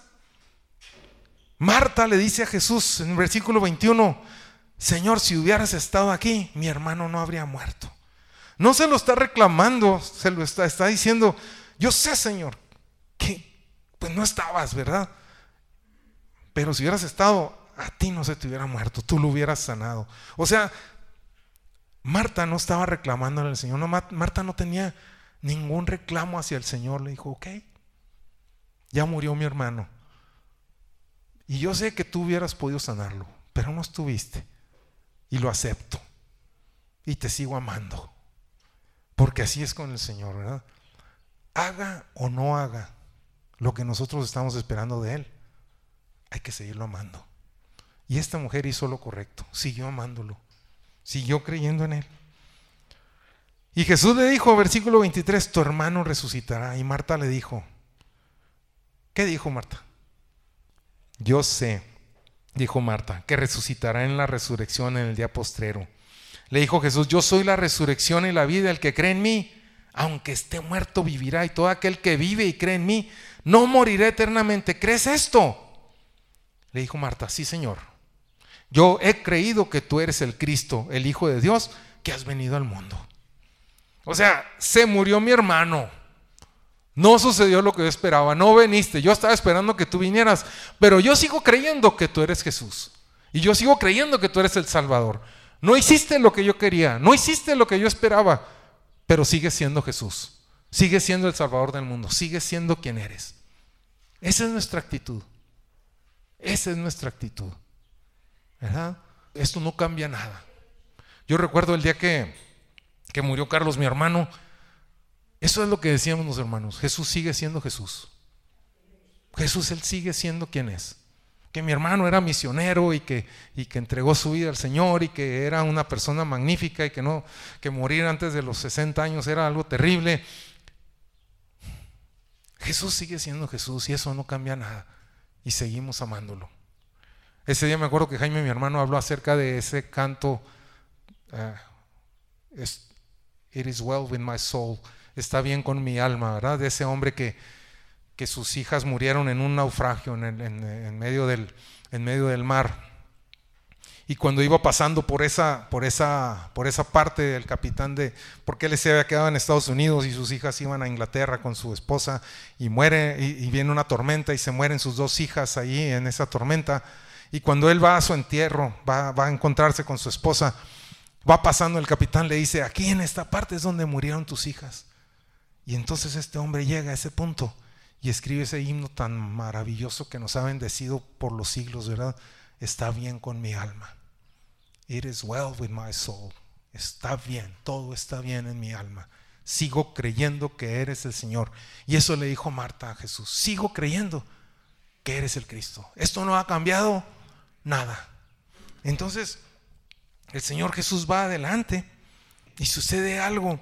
Marta le dice a Jesús en el versículo 21, Señor, si hubieras estado aquí, mi hermano no habría muerto. No se lo está reclamando, se lo está, diciendo, yo sé, Señor, que pues no estabas, ¿verdad? Pero si hubieras estado, a ti no se te hubiera muerto, tú lo hubieras sanado. O sea, Marta no estaba reclamándole al Señor, Marta no tenía ningún reclamo hacia el Señor. Le dijo, ok, ya murió mi hermano. Y yo sé que tú hubieras podido sanarlo, pero no estuviste. Y lo acepto. Y te sigo amando. Porque así es con el Señor, ¿verdad? Haga o no haga lo que nosotros estamos esperando de Él, hay que seguirlo amando. Y esta mujer hizo lo correcto, siguió amándolo siguió creyendo en él. Y Jesús le dijo, versículo 23, tu hermano resucitará. Y Marta le dijo, ¿qué dijo Marta? Yo sé, dijo Marta, que resucitará en la resurrección en el día postrero. Le dijo Jesús, yo soy la resurrección y la vida, el que cree en mí, aunque esté muerto, vivirá. Y todo aquel que vive y cree en mí, no morirá eternamente. ¿Crees esto? Le dijo Marta, sí, Señor. Yo he creído que tú eres el Cristo, el Hijo de Dios, que has venido al mundo. O sea, se murió mi hermano. No sucedió lo que yo esperaba, no viniste. Yo estaba esperando que tú vinieras, pero yo sigo creyendo que tú eres Jesús. Y yo sigo creyendo que tú eres el Salvador. No hiciste lo que yo quería, no hiciste lo que yo esperaba, pero sigues siendo Jesús. Sigues siendo el Salvador del mundo, sigues siendo quien eres. Esa es nuestra actitud. Esa es nuestra actitud. ¿verdad? Esto no cambia nada. Yo recuerdo el día que, que murió Carlos, mi hermano, eso es lo que decíamos los hermanos, Jesús sigue siendo Jesús. Jesús, Él sigue siendo quien es. Que mi hermano era misionero y que, y que entregó su vida al Señor y que era una persona magnífica y que, no, que morir antes de los 60 años era algo terrible. Jesús sigue siendo Jesús y eso no cambia nada. Y seguimos amándolo. Ese día me acuerdo que Jaime, mi hermano, habló acerca de ese canto, uh, It is well with my soul, está bien con mi alma, ¿verdad? De ese hombre que, que sus hijas murieron en un naufragio en, medio del, en medio del mar. Y cuando iba pasando por esa, por esa, por esa parte del capitán de, porque él se había quedado en Estados Unidos y sus hijas iban a Inglaterra con su esposa y muere, y, y viene una tormenta y se mueren sus dos hijas ahí en esa tormenta. Y cuando él va a su entierro, va, a encontrarse con su esposa, va pasando el capitán, le dice, aquí en esta parte es donde murieron tus hijas. Y entonces este hombre llega a ese punto y escribe ese himno tan maravilloso que nos ha bendecido por los siglos, ¿verdad? Está bien con mi alma. It is well with my soul. está bien, todo está bien en mi alma. Sigo creyendo que eres el Señor. Y eso le dijo Marta a Jesús. Sigo creyendo que eres el Cristo. Esto no ha cambiado nada. Entonces, el Señor Jesús va adelante y sucede algo.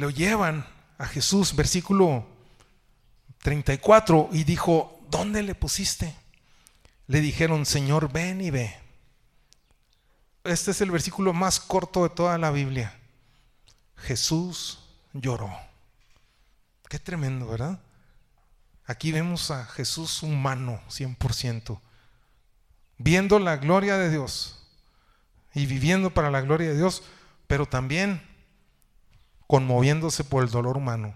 Lo llevan a Jesús, versículo 34, y dijo, ¿dónde le pusiste? Le dijeron, Señor, ven y ve. Este es el versículo más corto de toda la Biblia. Jesús lloró. Qué tremendo, ¿verdad? Aquí vemos a Jesús humano, 100%, viendo la gloria de Dios y viviendo para la gloria de Dios, pero también conmoviéndose por el dolor humano.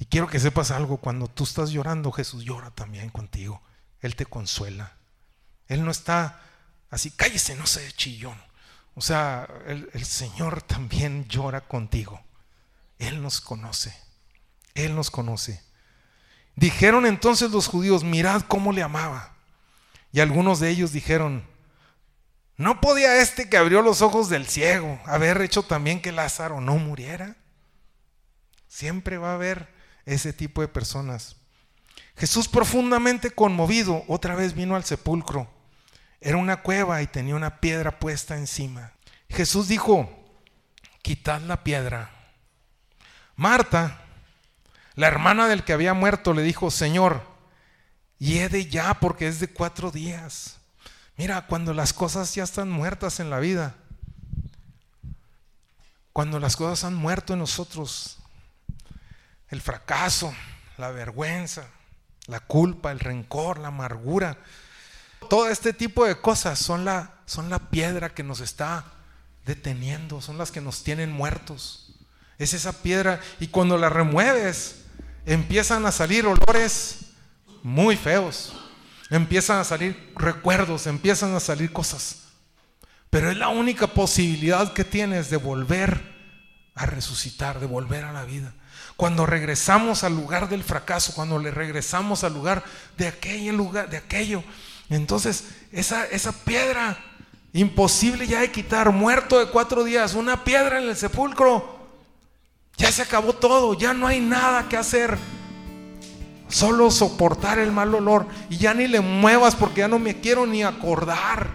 Y quiero que sepas algo, cuando tú estás llorando, Jesús llora también contigo. Él te consuela. Él no está así, cállese, no sé, chillón. O sea, el, el, Señor también llora contigo. Él nos conoce. Él nos conoce. Dijeron entonces los judíos, mirad cómo le amaba. Y algunos de ellos dijeron, ¿no podía este que abrió los ojos del ciego haber hecho también que Lázaro no muriera? Siempre va a haber ese tipo de personas. Jesús profundamente conmovido otra vez vino al sepulcro. Era una cueva y tenía una piedra puesta encima. Jesús dijo, quitad la piedra. Marta, la hermana del que había muerto, le dijo, Señor, hiede ya porque es de cuatro días. Mira, cuando las cosas ya están muertas en la vida, cuando las cosas han muerto en nosotros, el fracaso, la vergüenza, la culpa, el rencor, la amargura, todo este tipo de cosas son la, son la piedra que nos está deteniendo, son las que nos tienen muertos. Es esa piedra y cuando la remueves empiezan a salir olores muy feos, empiezan a salir recuerdos, empiezan a salir cosas. Pero es la única posibilidad que tienes de volver a resucitar, de volver a la vida. Cuando regresamos al lugar del fracaso, cuando le regresamos al lugar de aquel lugar, de aquello, entonces esa, esa piedra imposible ya de quitar, muerto de cuatro días, una piedra en el sepulcro, ya se acabó todo, ya no hay nada que hacer. Solo soportar el mal olor y ya ni le muevas porque ya no me quiero ni acordar,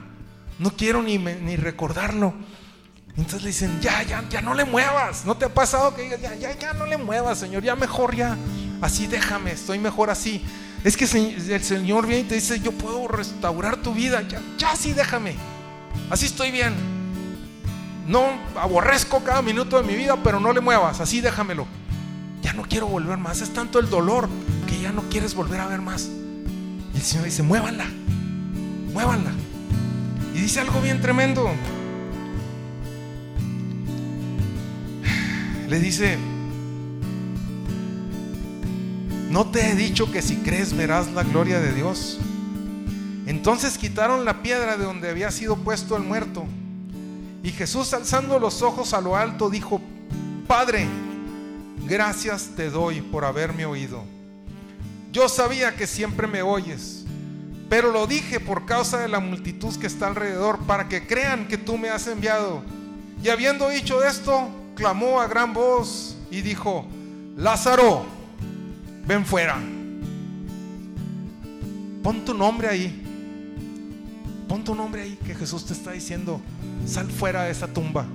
no quiero ni, ni recordarlo. Entonces le dicen, ya, ya, ya no le muevas. ¿No te ha pasado que digas, ya, ya, ya no le muevas, Señor? Ya mejor, ya. Así déjame, estoy mejor así. Es que el Señor viene y te dice, yo puedo restaurar tu vida. Ya, ya sí déjame. Así estoy bien. No aborrezco cada minuto de mi vida, pero no le muevas. Así déjamelo. Ya no quiero volver más. Es tanto el dolor que ya no quieres volver a ver más. Y el Señor dice, muévanla. Muévanla. Y dice algo bien tremendo. le dice, ¿no te he dicho que si crees verás la gloria de Dios? Entonces quitaron la piedra de donde había sido puesto el muerto. Y Jesús alzando los ojos a lo alto dijo, Padre, gracias te doy por haberme oído. Yo sabía que siempre me oyes, pero lo dije por causa de la multitud que está alrededor, para que crean que tú me has enviado. Y habiendo dicho esto, clamó a gran voz y dijo, Lázaro, ven fuera. Pon tu nombre ahí. Pon tu nombre ahí que Jesús te está diciendo, sal fuera de esa tumba.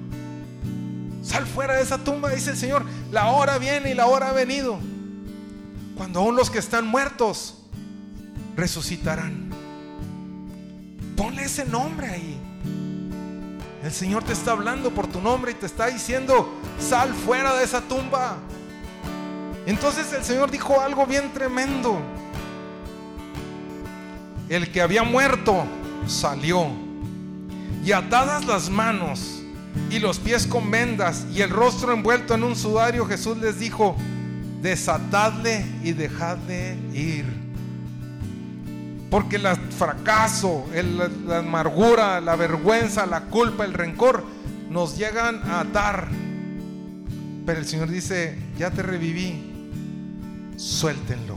Sal fuera de esa tumba, dice el Señor. La hora viene y la hora ha venido. Cuando aún los que están muertos resucitarán. Ponle ese nombre ahí. El Señor te está hablando por tu nombre y te está diciendo, sal fuera de esa tumba. Entonces el Señor dijo algo bien tremendo. El que había muerto salió y atadas las manos y los pies con vendas y el rostro envuelto en un sudario, Jesús les dijo, desatadle y dejadle ir. Porque el fracaso, la amargura, la vergüenza, la culpa, el rencor nos llegan a atar. Pero el Señor dice, ya te reviví, suéltenlo,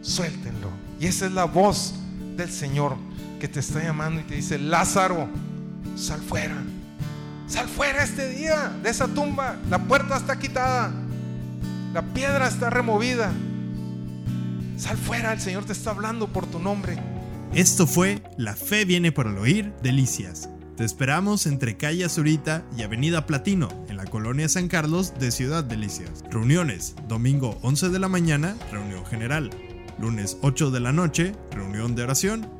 suéltenlo. Y esa es la voz del Señor que te está llamando y te dice, Lázaro, sal fuera. Sal fuera este día de esa tumba. La puerta está quitada. La piedra está removida. Sal fuera, el Señor te está hablando por tu nombre. Esto fue La Fe viene por el oír, Delicias. Te esperamos entre calle Azurita y Avenida Platino, en la colonia San Carlos de Ciudad Delicias. Reuniones, domingo 11 de la mañana, reunión general. Lunes 8 de la noche, reunión de oración.